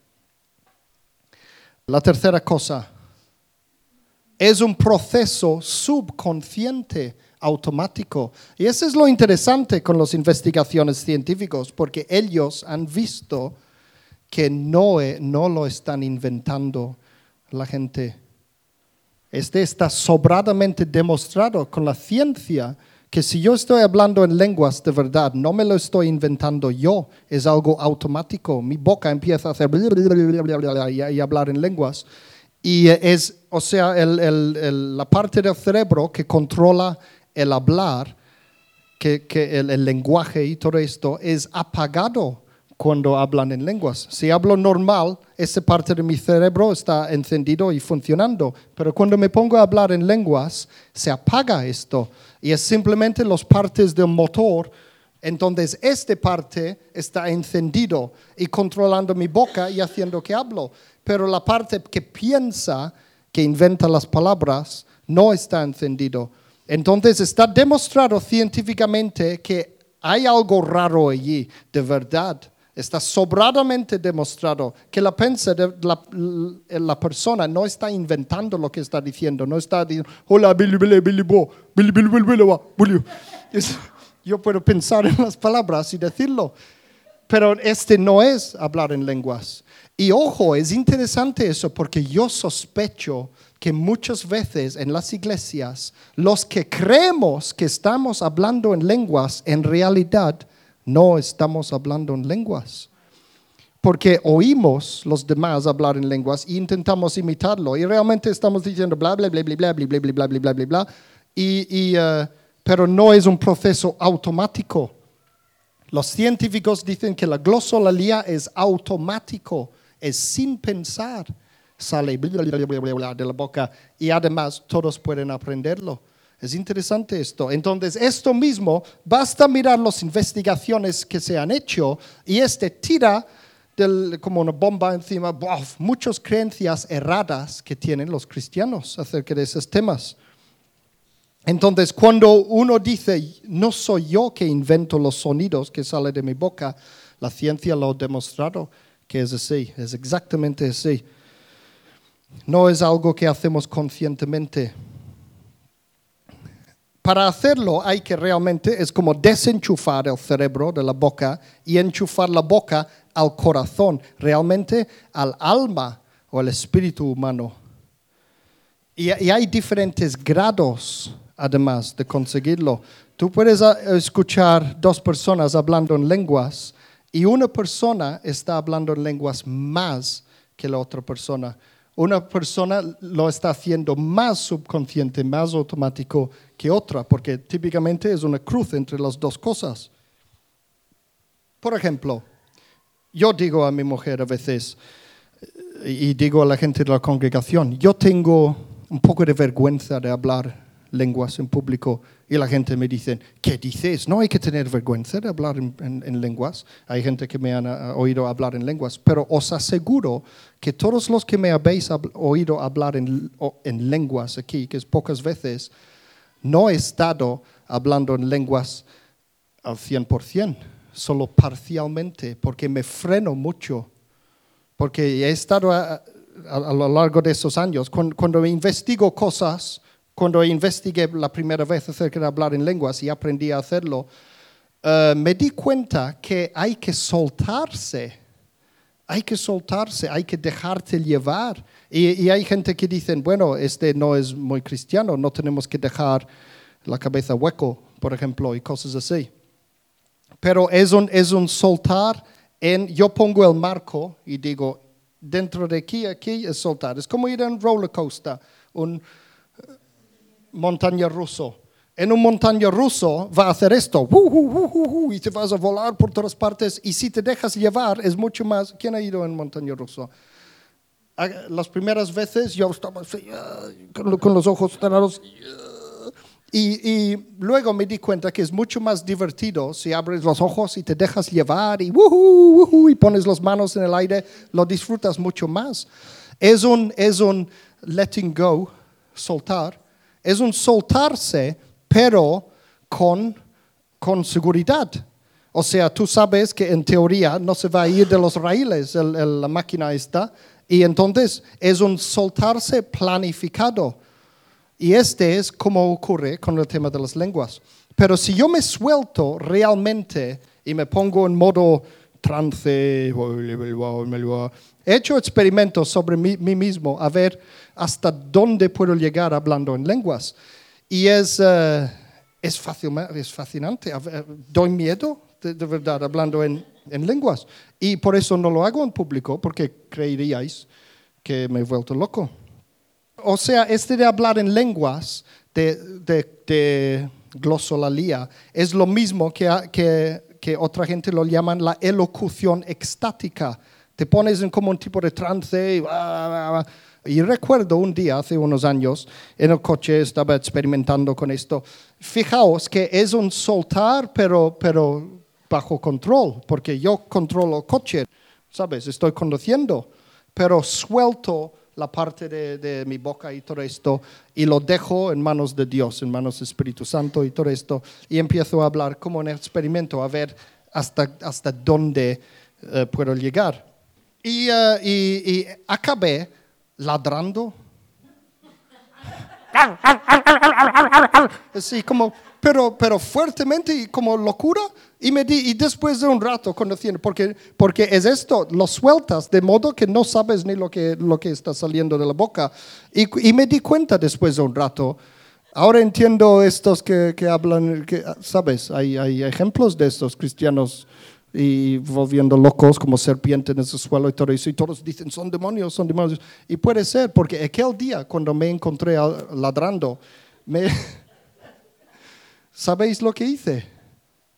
La tercera cosa, es un proceso subconsciente automático. Y eso es lo interesante con las investigaciones científicas, porque ellos han visto que no, e, no lo están inventando la gente. Este está sobradamente demostrado con la ciencia que si yo estoy hablando en lenguas de verdad, no me lo estoy inventando yo, es algo automático. Mi boca empieza a hacer y hablar en lenguas. Y es, o sea, la parte del cerebro que controla el hablar, que, el, lenguaje y todo esto, es apagado cuando hablan en lenguas. Si hablo normal, esa parte de mi cerebro está encendido y funcionando. Pero cuando me pongo a hablar en lenguas, se apaga esto. Y es simplemente las partes del motor. Entonces, esta parte está encendido y controlando mi boca y haciendo que hablo pero la parte que piensa, que inventa las palabras, no está encendido. Entonces está demostrado científicamente que hay algo raro allí, de verdad. Está sobradamente demostrado que la, de la, la, persona no está inventando lo que está diciendo, no está diciendo, hola, Billy, Billy, Billy, Billy, Billy, Yo puedo pensar en las palabras y decirlo, pero este no es hablar en lenguas. Y ojo, es interesante eso porque yo sospecho que muchas veces en las iglesias los que creemos que estamos hablando en lenguas, en realidad no estamos hablando en lenguas. Porque oímos los demás hablar en lenguas e intentamos imitarlo y realmente estamos diciendo bla bla bla bla bla bla bla bla bla bla bla bla y, pero no es un proceso automático. Los científicos dicen que la glosolalia es automático es sin pensar, sale de la boca y además todos pueden aprenderlo. Es interesante esto. Entonces, esto mismo, basta mirar las investigaciones que se han hecho y este tira como una bomba encima, muchas creencias erradas que tienen los cristianos acerca de esos temas. Entonces, cuando uno dice, no soy yo que invento los sonidos que salen de mi boca, la ciencia lo ha demostrado que es así, es exactamente así. No es algo que hacemos conscientemente. Para hacerlo hay que realmente, es como desenchufar el cerebro de la boca y enchufar la boca al corazón, realmente al alma o al espíritu humano. Y, hay diferentes grados, además, de conseguirlo. Tú puedes ah, escuchar dos personas hablando en lenguas y una persona está hablando en lenguas más que la otra persona. Una persona lo está haciendo más subconsciente, más automático que otra, porque típicamente es una cruz entre las dos cosas. Por ejemplo, yo digo a mi mujer a veces, y digo a la gente de la congregación, yo tengo un poco de vergüenza de hablar lenguas en público y la gente me dice, ¿qué dices? No hay que tener vergüenza de hablar en, lenguas. Hay gente que me han ah, oído hablar en lenguas, pero os aseguro que todos los que me habéis oído hablar en, en lenguas aquí, que es pocas veces, no he estado hablando en lenguas al 100%, solo parcialmente, porque me freno mucho, porque he estado a, a- a lo largo de esos años, cuando, cuando investigo cosas, cuando investigué la primera vez acerca de hablar en lenguas y aprendí a hacerlo, eh, me di cuenta que hay que soltarse. Hay que soltarse, hay que dejarte llevar. Y, y hay gente que dicen, bueno, este no es muy cristiano, no tenemos que dejar la cabeza hueco, por ejemplo, y cosas así. Pero es un, es un soltar en, yo pongo el marco y digo, dentro de aquí, aquí es soltar. Es como ir en roller coaster, un eh, montaña ruso. En un montaña ruso va a hacer esto, ¡uh, uh, uh, y te vas a volar por todas partes. Y si te dejas llevar, es mucho más. ¿Quién ha ido en montaña ruso? Ah, Las primeras veces yo estaba así, con, los ojos cerrados. Y, luego me di cuenta que es mucho más divertido si abres los ojos y te dejas llevar y, y pones las manos en el aire, lo disfrutas mucho más. Es un, es un letting go, soltar, es un soltarse, pero con, con seguridad. O sea, tú sabes que en teoría no se va a ir de los raíles la máquina esta, y entonces es un soltarse planificado. Y este es como ocurre con el tema de las lenguas. Pero si yo me suelto realmente y me pongo en modo trance, he hecho experimentos sobre mí, mí mismo a ver hasta dónde puedo llegar hablando en lenguas. Y es, eh, es, es fascinante. Ver, Doy miedo, de, de verdad, hablando en, en lenguas. Y por eso no lo hago en público, porque creeríais que me he vuelto loco. O sea, este de hablar en lenguas, de, de, de glosolalia, es lo mismo que, que, que otra gente lo llaman la elocución extática. Te pones en como un tipo de trance y. y recuerdo un día, hace unos años, en el coche estaba experimentando con esto. Fijaos que es un soltar, pero, pero bajo control, porque yo controlo el coche, ¿sabes? Estoy conduciendo, pero suelto la parte de, de mi boca y todo esto y lo dejo en manos de Dios, en manos del Espíritu Santo y todo esto y empiezo a hablar como un experimento, a ver hasta, hasta dónde eh, puedo llegar. Y, eh, y acabé ladrando. Sí, como, pero, pero fuertemente y como locura. Y, me di, y después de un rato conociendo, porque, porque es esto, lo sueltas de modo que no sabes ni lo que, lo que está saliendo de la boca. Y, y me di cuenta después de un rato. Ahora entiendo estos que, que hablan, que, ¿sabes? Hay, hay ejemplos de estos cristianos y volviendo locos como serpientes en el suelo y todo eso. Y todos dicen, son demonios, son demonios. Y puede ser, porque aquel día cuando me encontré ladrando, me... ¿sabéis lo que hice?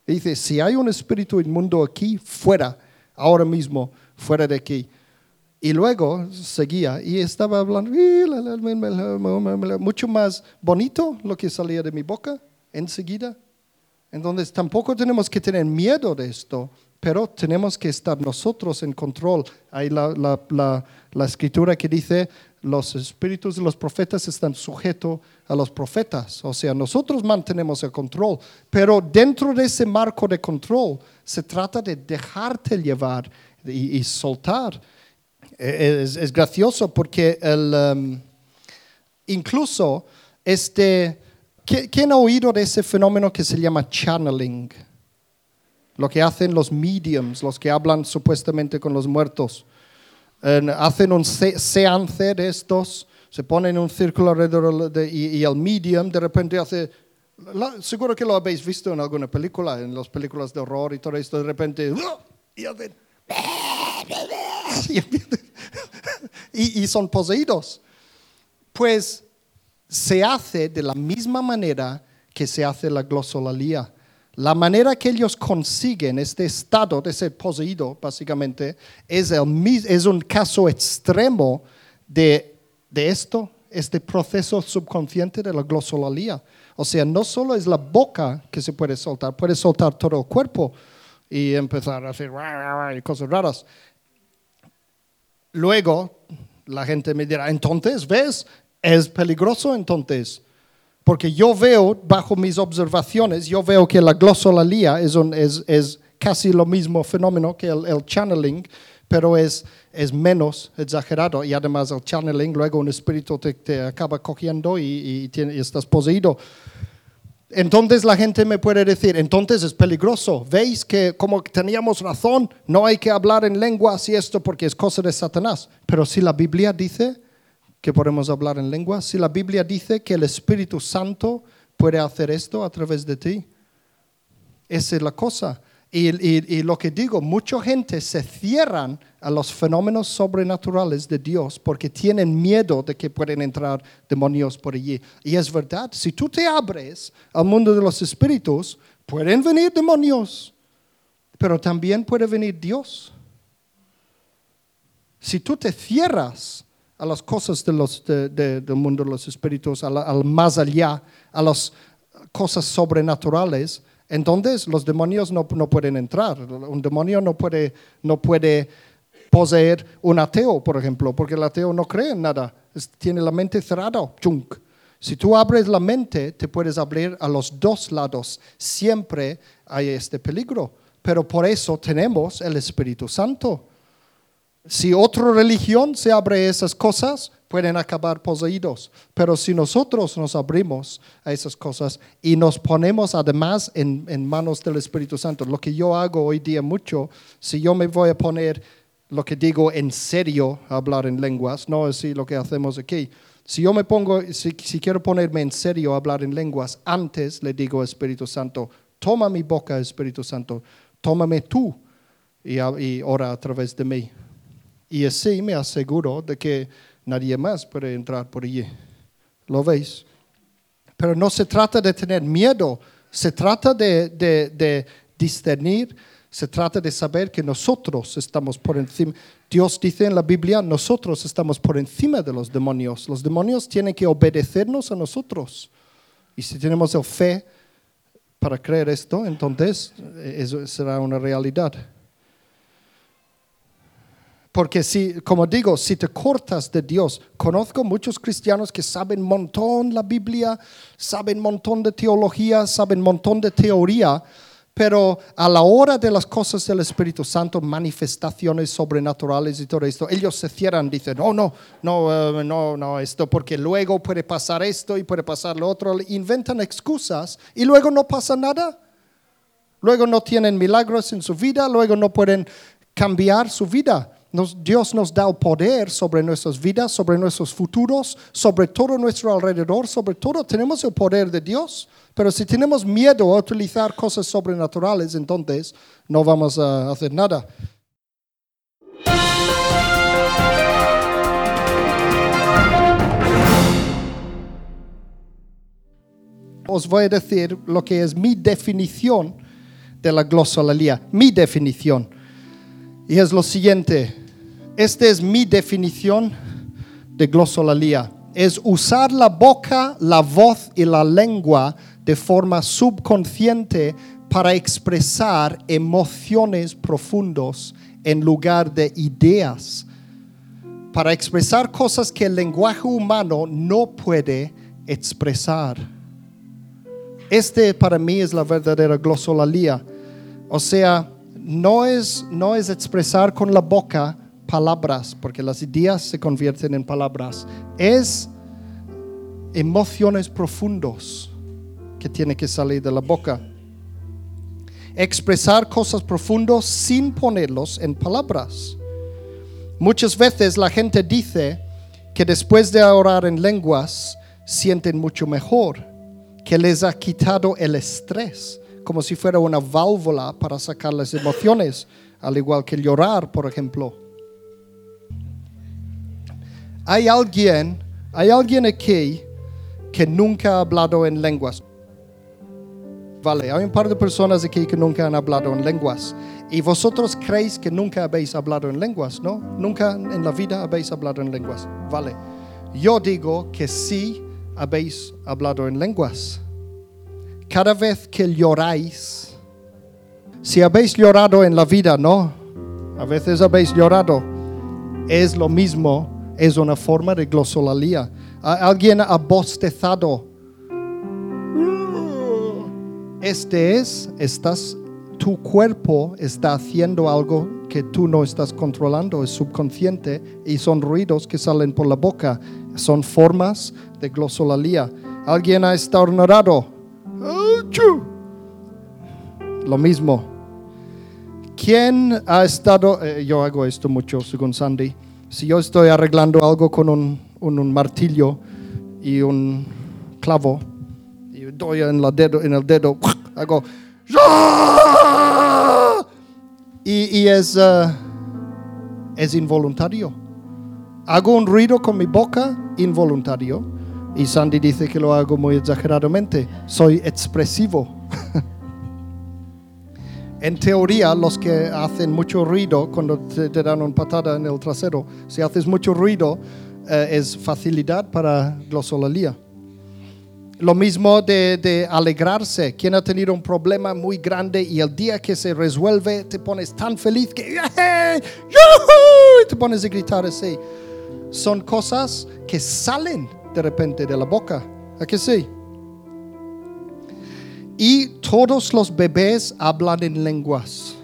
Dice, si hay un espíritu inmundo aquí, fuera, ahora mismo, fuera de aquí. Y luego seguía y estaba hablando, mucho más bonito lo que salía de mi boca enseguida. Entonces tampoco tenemos que tener miedo de esto, pero tenemos que estar nosotros en control. Hay la, la- la- la escritura que dice, los espíritus de los profetas están sujetos a los profetas. O sea, nosotros mantenemos el control, pero dentro de ese marco de control se trata de dejarte llevar y, y soltar. Eh, Es, es gracioso porque el... um, Incluso, este, ¿qui- ¿quién ha oído de ese fenómeno que se llama channeling? Lo que hacen los mediums, los que hablan supuestamente con los muertos. En- hacen un se- seance de estos, se ponen en un círculo alrededor de- y, el medium de repente hace, la- seguro que lo habéis visto en alguna película, en las películas de horror y todo esto, de repente, y hacen, y- y son poseídos pues se hace de la misma manera que se hace la glosolalia. La manera que ellos consiguen este estado de ser poseído, básicamente, es, un caso extremo de, esto, este proceso subconsciente de la glosolalia. O sea, no solo es la boca que se puede soltar, puede soltar todo el cuerpo y empezar a hacer cosas raras. Luego, la gente me dirá, entonces, ¿ves? Es peligroso entonces. Porque yo veo, bajo mis observaciones, yo veo que la glosolalia es, un- es, es casi lo mismo fenómeno que el, el channeling, pero es, es menos exagerado. Y además el channeling, luego un espíritu te, te acaba cogiendo y, y tiene- y estás poseído. Entonces la gente me puede decir, entonces es peligroso. ¿Veis que como teníamos razón, no hay que hablar en lenguas y esto porque es cosa de Satanás? Pero si la Biblia dice que podemos hablar en lenguas, si la Biblia dice que el Espíritu Santo puede hacer esto a través de ti, esa es la cosa. Y, y- y lo que digo, mucha gente se cierran a los fenómenos sobrenaturales de Dios porque tienen miedo de que pueden entrar demonios por allí. Y es verdad, si tú te abres al mundo de los espíritus, pueden venir demonios, pero también puede venir Dios. Si tú te cierras a las cosas de los- de- de- del mundo de los espíritus, a la- al más allá, a las cosas sobrenaturales, entonces los demonios no, no pueden entrar. Un demonio no puede, no puede poseer un ateo, por ejemplo, porque el ateo no cree en nada, es- tiene la mente cerrada. chunk. Si tú abres la mente, te puedes abrir a los dos lados. Siempre hay este peligro. Pero por eso tenemos el Espíritu Santo. Si otra religión se abre a esas cosas, pueden acabar poseídos. Pero si nosotros nos abrimos a esas cosas y nos ponemos además en, manos del Espíritu Santo, lo que yo hago hoy día mucho, si yo me voy a poner lo que digo en serio, hablar en lenguas, no así lo que hacemos aquí. Si yo me pongo, si, quiero ponerme en serio a hablar en lenguas, antes le digo Espíritu Santo, toma mi boca, Espíritu Santo, tómame tú y, y ora a través de mí. Y así me aseguro de que nadie más puede entrar por allí. ¿Lo veis? Pero no se trata de tener miedo, se trata de, de- de discernir, se trata de saber que nosotros estamos por encima. Dios dice en la Biblia, nosotros estamos por encima de los demonios. Los demonios tienen que obedecernos a nosotros. Y si tenemos fe para creer esto, entonces eh, eso será una realidad. Porque si, como digo, si te cortas de Dios, conozco muchos cristianos que saben montón la Biblia, saben montón de teología, saben montón de teoría, pero a la hora de las cosas del Espíritu Santo, manifestaciones sobrenaturales y todo esto, ellos se cierran, dicen, no, no, no, eh, no, no, esto, porque luego puede pasar esto y puede pasar lo otro, inventan excusas y luego no pasa nada. Luego no tienen milagros en su vida, luego no pueden cambiar su vida. Dios nos da el poder sobre nuestras vidas, sobre nuestros futuros, sobre todo nuestro alrededor, sobre todo tenemos el poder de Dios. Pero si tenemos miedo a utilizar cosas sobrenaturales, entonces no vamos a hacer nada. Os voy a decir lo que es mi definición de la glosolalia, mi definición. Y es lo siguiente, esta es mi definición de glosolalia. Es usar la boca, la voz y la lengua de forma subconsciente para expresar emociones profundos en lugar de ideas, para expresar cosas que el lenguaje humano no puede expresar. Este para mí es la verdadera glosolalia. O sea, no es, no es expresar con la boca palabras, porque las ideas se convierten en palabras. Es emociones profundos que tiene que salir de la boca. Expresar cosas profundas sin ponerlos en palabras. Muchas veces la gente dice que después de orar en lenguas sienten mucho mejor, que les ha quitado el estrés, como si fuera una válvula para sacar las emociones, al igual que llorar, por ejemplo. Hay alguien, hay alguien aquí que nunca ha hablado en lenguas. Vale, hay un par de personas aquí que nunca han hablado en lenguas. Y vosotros creéis que nunca habéis hablado en lenguas, ¿no? Nunca en la vida habéis hablado en lenguas. Vale. Yo digo que sí habéis hablado en lenguas. Cada vez que lloráis, si habéis llorado en la vida, ¿no? A veces habéis llorado. Es lo mismo, es una forma de glosolalia. Alguien ha bostezado Este es, estás, tu cuerpo está haciendo algo que tú no estás controlando, es subconsciente y son ruidos que salen por la boca, son formas de glosolalia. ¿Alguien ha estornudado? Lo mismo. ¿Quién ha estado, eh, yo hago esto mucho según Sandy, si yo estoy arreglando algo con un, un- un martillo y un clavo, y doy en, la dedo, en el dedo, hago, y, y es, eh, es involuntario. Hago un ruido con mi boca involuntario y Sandy dice que lo hago muy exageradamente. Soy expresivo. En teoría, los que hacen mucho ruido cuando te, te dan una patada en el trasero, si haces mucho ruido, eh, es facilidad para glosolalia. Lo mismo de, de alegrarse. Quien ha tenido un problema muy grande y el día que se resuelve te pones tan feliz que. ¡Yujú! y te pones a gritar así. Son cosas que salen de repente de la boca. ¿A que sí? Y todos los bebés hablan en lenguas.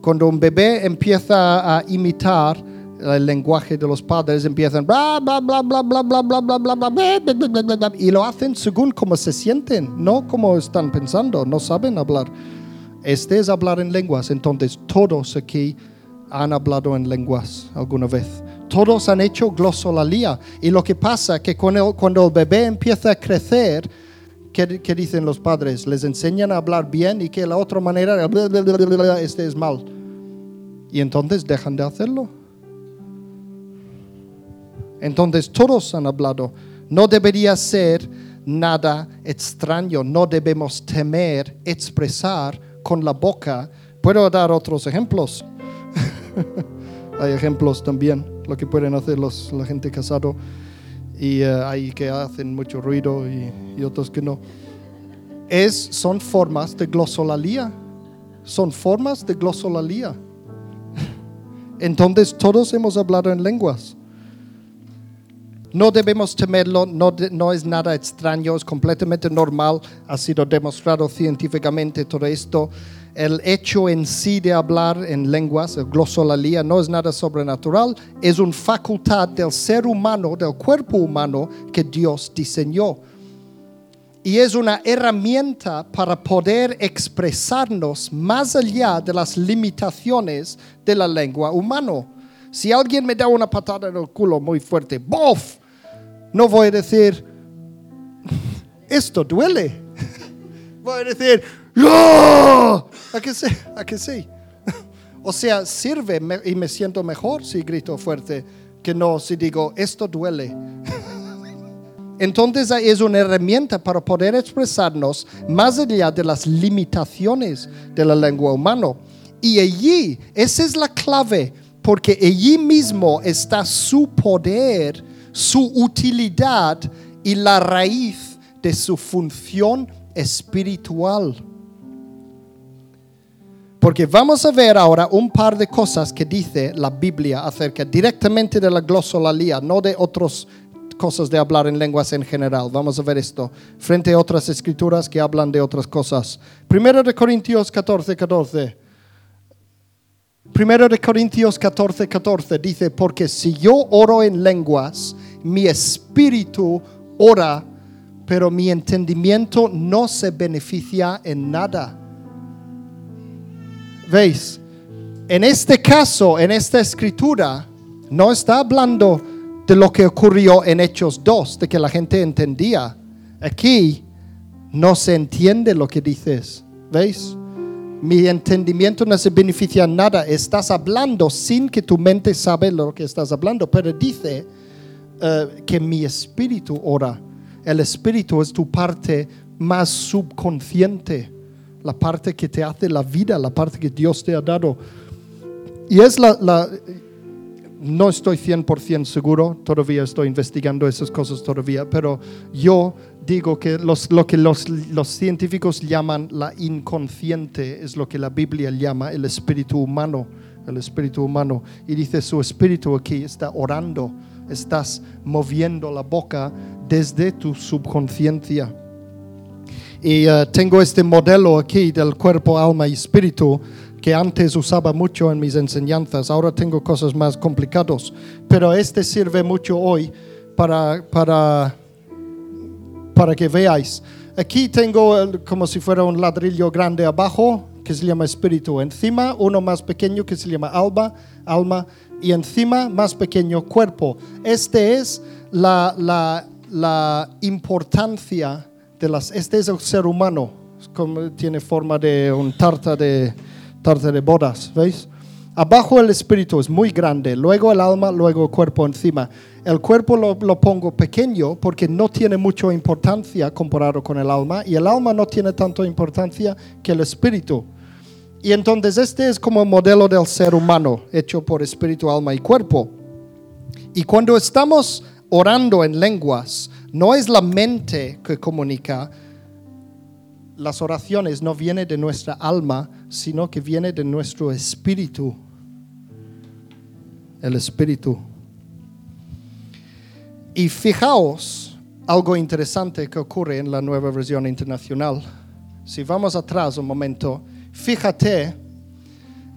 Cuando un bebé empieza a imitar el lenguaje de los padres, empiezan bla bla bla bla bla bla bla bla bla bla bla, y lo hacen según como se sienten, no como están pensando, no saben hablar. Este es hablar en lenguas, entonces todos aquí han hablado en lenguas alguna vez. Todos han hecho glosolalia. Y lo que pasa es que cuando el bebé empieza a crecer, ¿qué, qué dicen los padres? Les enseñan a hablar bien y que la otra manera, este es mal. Y entonces dejan de hacerlo. Entonces todos han hablado. No debería ser nada extraño. No debemos temer expresar con la boca. Puedo dar otros ejemplos. hay ejemplos también, lo que pueden hacer los, la gente casado. Y eh, hay que hacen mucho ruido y, y otros que no. Es, son formas de glosolalia. Son formas de glosolalia. Entonces todos hemos hablado en lenguas. No debemos temerlo, no, de- no es nada extraño, es completamente normal, ha sido demostrado científicamente todo esto. El hecho en sí de hablar en lenguas, el glosolalia, no es nada sobrenatural, es una facultad del ser humano, del cuerpo humano que Dios diseñó. Y es una herramienta para poder expresarnos más allá de las limitaciones de la lengua humana. Si alguien me da una patada en el culo muy fuerte, ¡bof! No voy a decir, esto duele. Voy a decir, ¡No! ¿A que sí? ¿A que sí? O sea, sirve y me siento mejor si grito fuerte que no si digo, esto duele. Entonces es una herramienta para poder expresarnos más allá de las limitaciones de la lengua humana. Y allí, esa es la clave, porque allí mismo está su poder, su utilidad y la raíz de su función espiritual. Porque vamos a ver ahora un par de cosas que dice la Biblia acerca directamente de la glosolalia, no de otras cosas de hablar en lenguas en general. Vamos a ver esto frente a otras escrituras que hablan de otras cosas. Primero de Corintios 14, 14. Primero de Corintios 14, 14 dice, porque si yo oro en lenguas, mi espíritu ora, pero mi entendimiento no se beneficia en nada. ¿Veis? En este caso, en esta escritura, no está hablando de lo que ocurrió en Hechos 2, de que la gente entendía. Aquí no se entiende lo que dices. ¿Veis? Mi entendimiento no se beneficia en nada. Estás hablando sin que tu mente sabe lo que estás hablando, pero dice eh, que mi espíritu ora. El espíritu es tu parte más subconsciente, la parte que te hace la vida, la parte que Dios te ha dado. Y es la, no estoy 100% seguro, todavía estoy investigando esas cosas todavía, pero yo digo que los- lo que los, los científicos llaman la inconsciente es lo que la Biblia llama el espíritu humano, el espíritu humano. Y dice su espíritu aquí está orando, estás moviendo la boca desde tu subconsciencia. Y eh, tengo este modelo aquí del cuerpo, alma y espíritu que antes usaba mucho en mis enseñanzas. Ahora tengo cosas más complicadas. Pero este sirve mucho hoy para, para, para que veáis. Aquí tengo el- como si fuera un ladrillo grande abajo que se llama espíritu. Encima uno más pequeño que se llama alma, alma y encima más pequeño cuerpo. Este es la, la, la importancia de las... Este es el ser humano, como tiene forma de un tarta de, tarta de bodas, ¿veis? Abajo el espíritu es muy grande, luego el alma, luego el cuerpo encima. El cuerpo lo, lo pongo pequeño porque no tiene mucha importancia comparado con el alma y el alma no tiene tanta importancia que el espíritu. Y entonces este es como el modelo del ser humano, hecho por espíritu, alma y cuerpo. Y cuando estamos orando en lenguas, no es la mente que comunica, las oraciones no vienen de nuestra alma, sino que viene de nuestro espíritu. El espíritu. Y fijaos algo interesante que ocurre en la nueva versión internacional. Si vamos atrás un momento, fíjate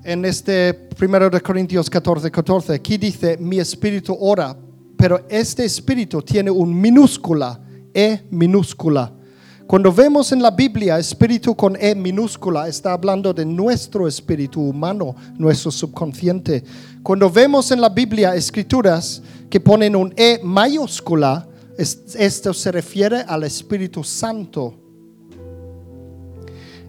en este 1 de Corintios 14, 14, aquí dice, mi espíritu ora, pero este espíritu tiene un minúscula, E minúscula. Cuando vemos en la Biblia espíritu con E minúscula, está hablando de nuestro espíritu humano, nuestro subconsciente. Cuando vemos en la Biblia escrituras que ponen un E mayúscula, es- esto se refiere al Espíritu Santo.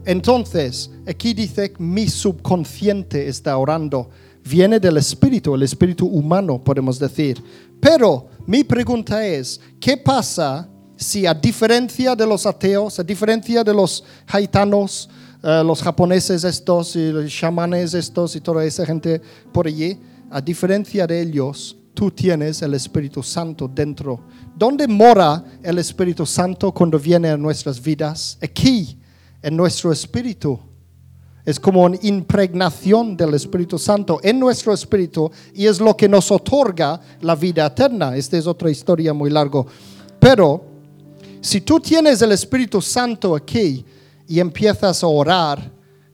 Entonces, aquí dice, mi subconsciente está orando. Viene del espíritu, el espíritu humano, podemos decir. Pero mi pregunta es, ¿qué pasa si a diferencia de los ateos, a diferencia de los haitanos, eh, los japoneses estos y los chamanes estos y toda esa gente por allí, a diferencia de ellos, tú tienes el Espíritu Santo dentro. ¿Dónde mora el Espíritu Santo cuando viene a nuestras vidas? Aquí, en nuestro espíritu. Es como una impregnación del Espíritu Santo en nuestro espíritu y es lo que nos otorga la vida eterna. Esta es otra historia muy larga. Pero si tú tienes el Espíritu Santo aquí y empiezas a orar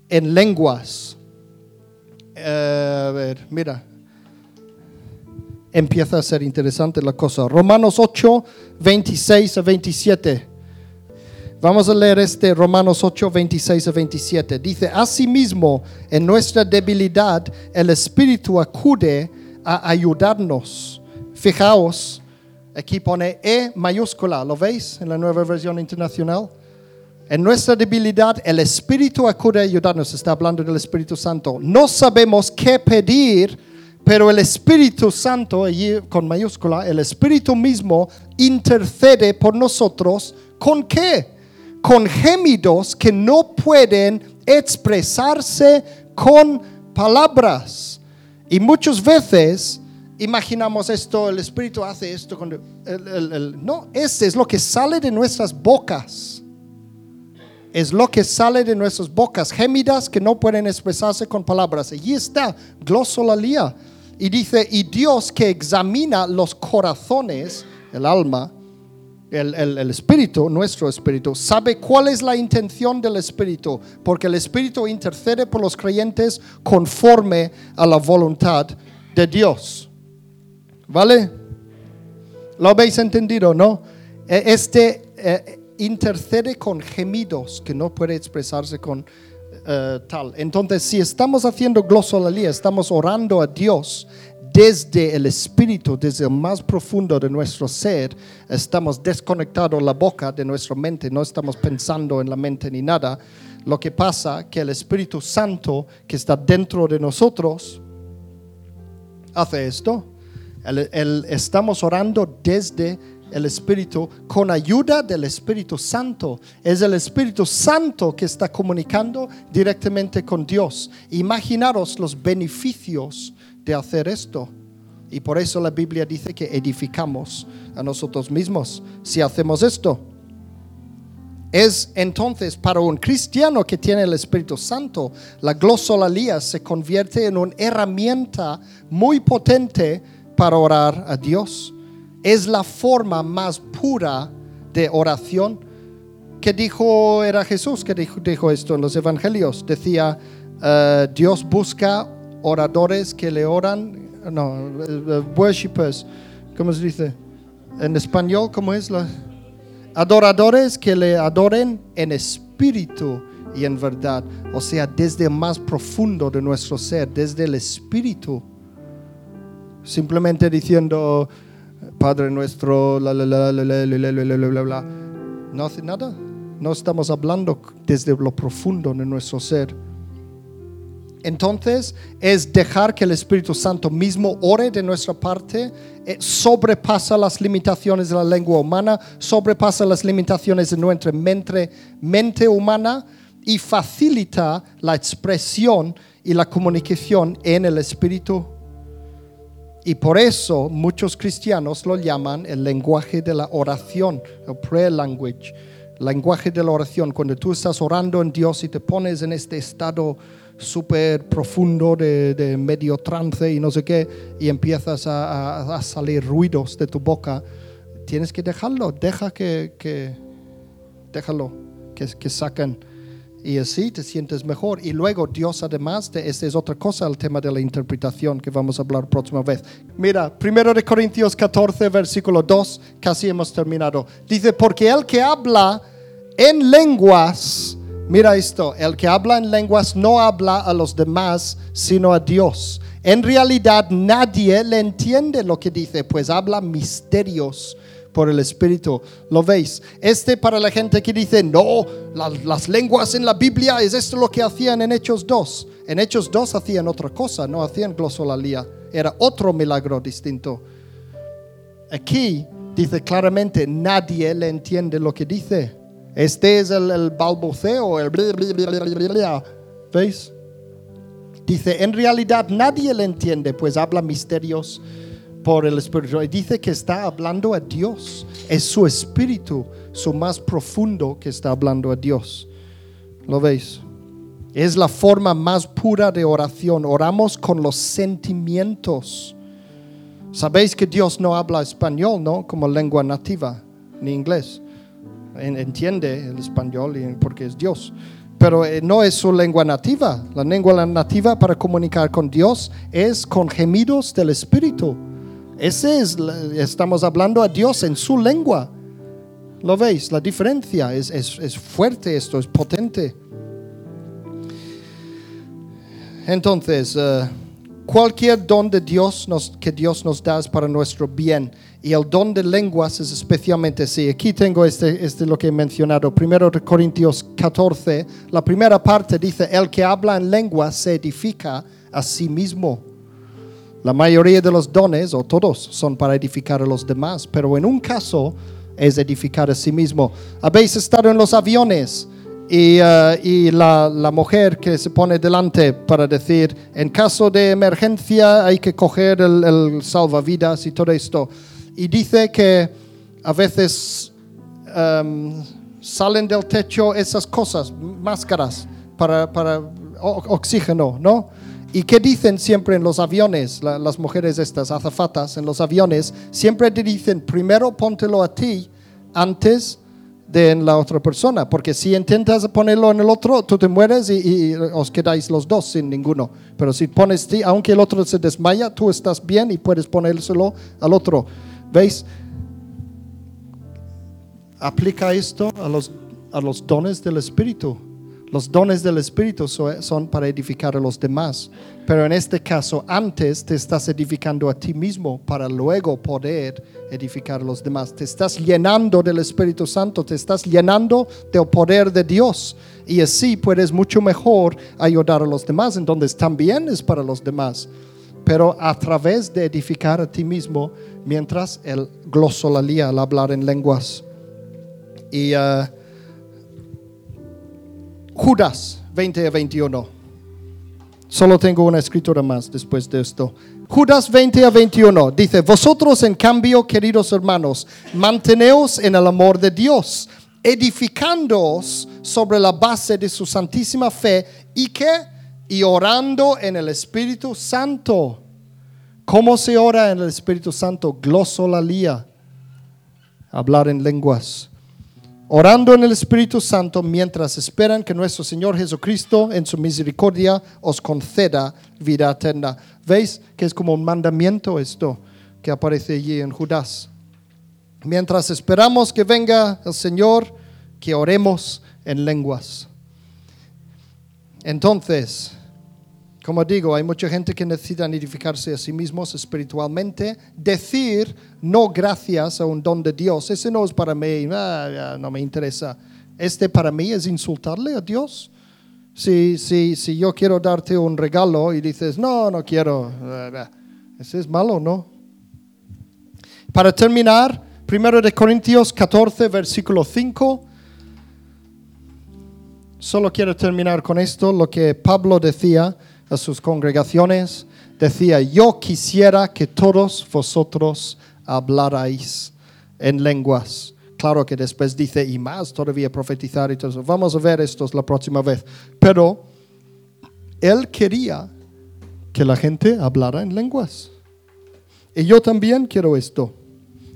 en lenguas, eh, a ver, mira, empieza a ser interesante la cosa. Romanos 8, 26 a 27. Vamos a leer este Romanos 8, 26 a 27. Dice, asimismo, en nuestra debilidad, el Espíritu acude a ayudarnos. Fijaos, aquí pone E mayúscula, ¿lo veis en la nueva versión internacional? En nuestra debilidad, el Espíritu acude a ayudarnos. Está hablando del Espíritu Santo. No sabemos qué pedir, pero el Espíritu Santo, allí con mayúscula, el Espíritu mismo intercede por nosotros. ¿Con qué? Con gemidos que no pueden expresarse con palabras. Y muchas veces imaginamos esto, el Espíritu hace esto. Cuando el- el- el- no, ese es lo que sale de nuestras bocas es lo que sale de nuestras bocas, gemidas que no pueden expresarse con palabras. Allí está, glosolalia. Y dice, y Dios que examina los corazones, el alma, el, el- el espíritu, nuestro espíritu, sabe cuál es la intención del espíritu, porque el espíritu intercede por los creyentes conforme a la voluntad de Dios. ¿Vale? ¿Lo habéis entendido, no? Eh, Este eh, intercede con gemidos que no puede expresarse con eh, tal. Entonces, si estamos haciendo glosolalia, estamos orando a Dios desde el espíritu, desde el más profundo de nuestro ser, estamos desconectados la boca de nuestra mente, no estamos pensando en la mente ni nada. Lo que pasa que el Espíritu Santo que está dentro de nosotros hace esto. Estamos orando desde el Espíritu con ayuda del Espíritu Santo. Es el Espíritu Santo que está comunicando directamente con Dios. Imaginaros los beneficios de hacer esto. Y por eso la Biblia dice que edificamos a nosotros mismos si hacemos esto. Es entonces para un cristiano que tiene el Espíritu Santo, la glosolalia se convierte en una herramienta muy potente para orar a Dios. Es la forma más pura de oración. ¿Qué que dijo, era Jesús que dijo, dijo esto en los evangelios. Decía, eh, Dios busca oradores que le oran, no, eh, worshippers, ¿cómo se dice? En español, ¿cómo es? La? Adoradores que le adoren en espíritu y en verdad. O sea, desde más profundo de nuestro ser, desde el espíritu. Simplemente diciendo, Padre nuestro, la, la, la, la, la, la, la, la, la, la. No hace nada. No estamos hablando desde lo profundo de nuestro ser. Entonces es dejar que el Espíritu Santo mismo ore de nuestra parte, eh, sobrepasa las limitaciones de la lengua humana, sobrepasa las limitaciones de nuestra mente, mente humana y facilita la expresión y la comunicación en el Espíritu. Y por eso muchos cristianos lo llaman el lenguaje de la oración, el prayer language, lenguaje de la oración. Cuando tú estás orando en Dios y te pones en este estado súper profundo de, de, medio trance y no sé qué, y empiezas a, a, salir ruidos de tu boca, tienes que dejarlo, deja que, que déjalo, que, que saquen. Y así te sientes mejor. Y luego Dios además, de, esta es otra cosa, el tema de la interpretación que vamos a hablar próxima vez. Mira, primero de Corintios 14, versículo 2, casi hemos terminado. Dice, porque el que habla en lenguas, Mira esto, el que habla en lenguas no habla a los demás, sino a Dios. En realidad nadie le entiende lo que dice, pues habla misterios por el Espíritu. ¿Lo veis? Este para la gente que dice, no, la, las lenguas en la Biblia es esto lo que hacían en Hechos 2. En Hechos 2 hacían otra cosa, no hacían glosolalía. Era otro milagro distinto. Aquí dice claramente, nadie le entiende lo que dice. Este es el, el balbuceo, el bla, bla, ¿veis? Dice, en realidad nadie le entiende, pues habla misterios por el Espíritu. Y dice que está hablando a Dios. Es su espíritu, su más profundo que está hablando a Dios. ¿Lo veis? Es la forma más pura de oración. Oramos con los sentimientos. Sabéis que Dios no habla español, ¿no? Como lengua nativa, ni inglés entiende el español porque es Dios. Pero eh, no es su lengua nativa. La lengua nativa para comunicar con Dios es con gemidos del Espíritu. Ese es, estamos hablando a Dios en su lengua. ¿Lo veis? La diferencia es, es, es fuerte esto, es potente. Entonces, uh, cualquier don de Dios nos, que Dios nos da es para nuestro bien. Y el don de lenguas es especialmente así. Aquí tengo este, este lo que he mencionado. Primero de Corintios 14, la primera parte dice, el que habla en lenguas se edifica a sí mismo. La mayoría de los dones, o todos, son para edificar a los demás, pero en un caso es edificar a sí mismo. Habéis estado en los aviones y, uh, y la, la, mujer que se pone delante para decir, en caso de emergencia hay que coger el, el salvavidas y todo esto y dice que a veces um, salen del techo esas cosas, máscaras para, para oxígeno, ¿no? ¿Y qué dicen siempre en los aviones, la, las mujeres estas, azafatas en los aviones? Siempre te dicen, primero póntelo a ti antes de en la otra persona, porque si intentas ponerlo en el otro, tú te mueres y, y, os quedáis los dos sin ninguno. Pero si pones ti, aunque el otro se desmaya, tú estás bien y puedes ponérselo al otro. ¿Veis? Aplica esto a los, a los dones del Espíritu. Los dones del Espíritu son para edificar a los demás. Pero en este caso, antes te estás edificando a ti mismo para luego poder edificar a los demás. Te estás llenando del Espíritu Santo, te estás llenando del poder de Dios. Y así puedes mucho mejor ayudar a los demás. Entonces también es para los demás pero a través de edificar a ti mismo mientras el glosolalía, al hablar en lenguas. Y uh, Judas 20 a 21. Solo tengo una escritura más después de esto. Judas 20 a 21 dice, vosotros en cambio, queridos hermanos, manteneos en el amor de Dios, edificándoos sobre la base de su santísima fe y que y orando en el Espíritu Santo. ¿Cómo se ora en el Espíritu Santo? Glosolalía, hablar en lenguas. orando en el Espíritu Santo mientras esperan que nuestro Señor Jesucristo en su misericordia os conceda vida eterna. ¿Veis que es como un mandamiento esto que aparece allí en Judas? Mientras esperamos que venga el Señor, que oremos en lenguas. Entonces, como digo, hay mucha gente que necesita edificarse a sí mismos espiritualmente. Decir no gracias a un don de Dios, ese no es para mí, ah, no me interesa. Este para mí es insultarle a Dios. Si, si, si yo quiero darte un regalo y dices, no, no quiero, ese es malo, ¿no? Para terminar, 1 de Corintios 14, versículo 5. Solo quiero terminar con esto, lo que Pablo decía a sus congregaciones, decía, yo quisiera que todos vosotros hablarais en lenguas. Claro que después dice, y más todavía profetizar y todo eso. Vamos a ver esto la próxima vez. Pero él quería que la gente hablara en lenguas. Y yo también quiero esto.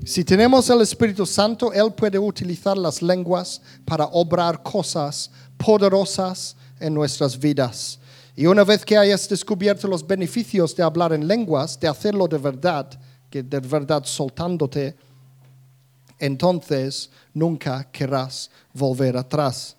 Si tenemos el Espíritu Santo, Él puede utilizar las lenguas para obrar cosas poderosas en nuestras vidas. Y una vez que hayas descubierto los beneficios de hablar en lenguas, de hacerlo de verdad, que de verdad soltándote, entonces nunca querrás volver atrás.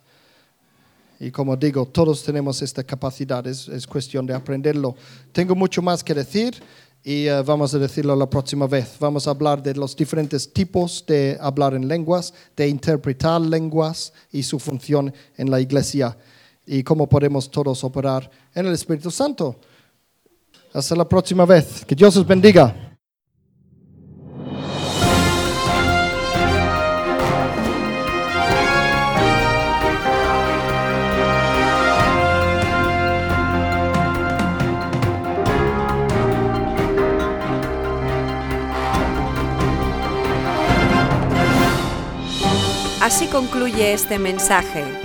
Y como digo, todos tenemos esta capacidad, es, es cuestión de aprenderlo. Tengo mucho más que decir y eh, vamos a decirlo la próxima vez. Vamos a hablar de los diferentes tipos de hablar en lenguas, de interpretar lenguas y su función en la iglesia y cómo podemos todos operar en el Espíritu Santo. Hasta la próxima vez. Que Dios os bendiga. Así concluye este mensaje.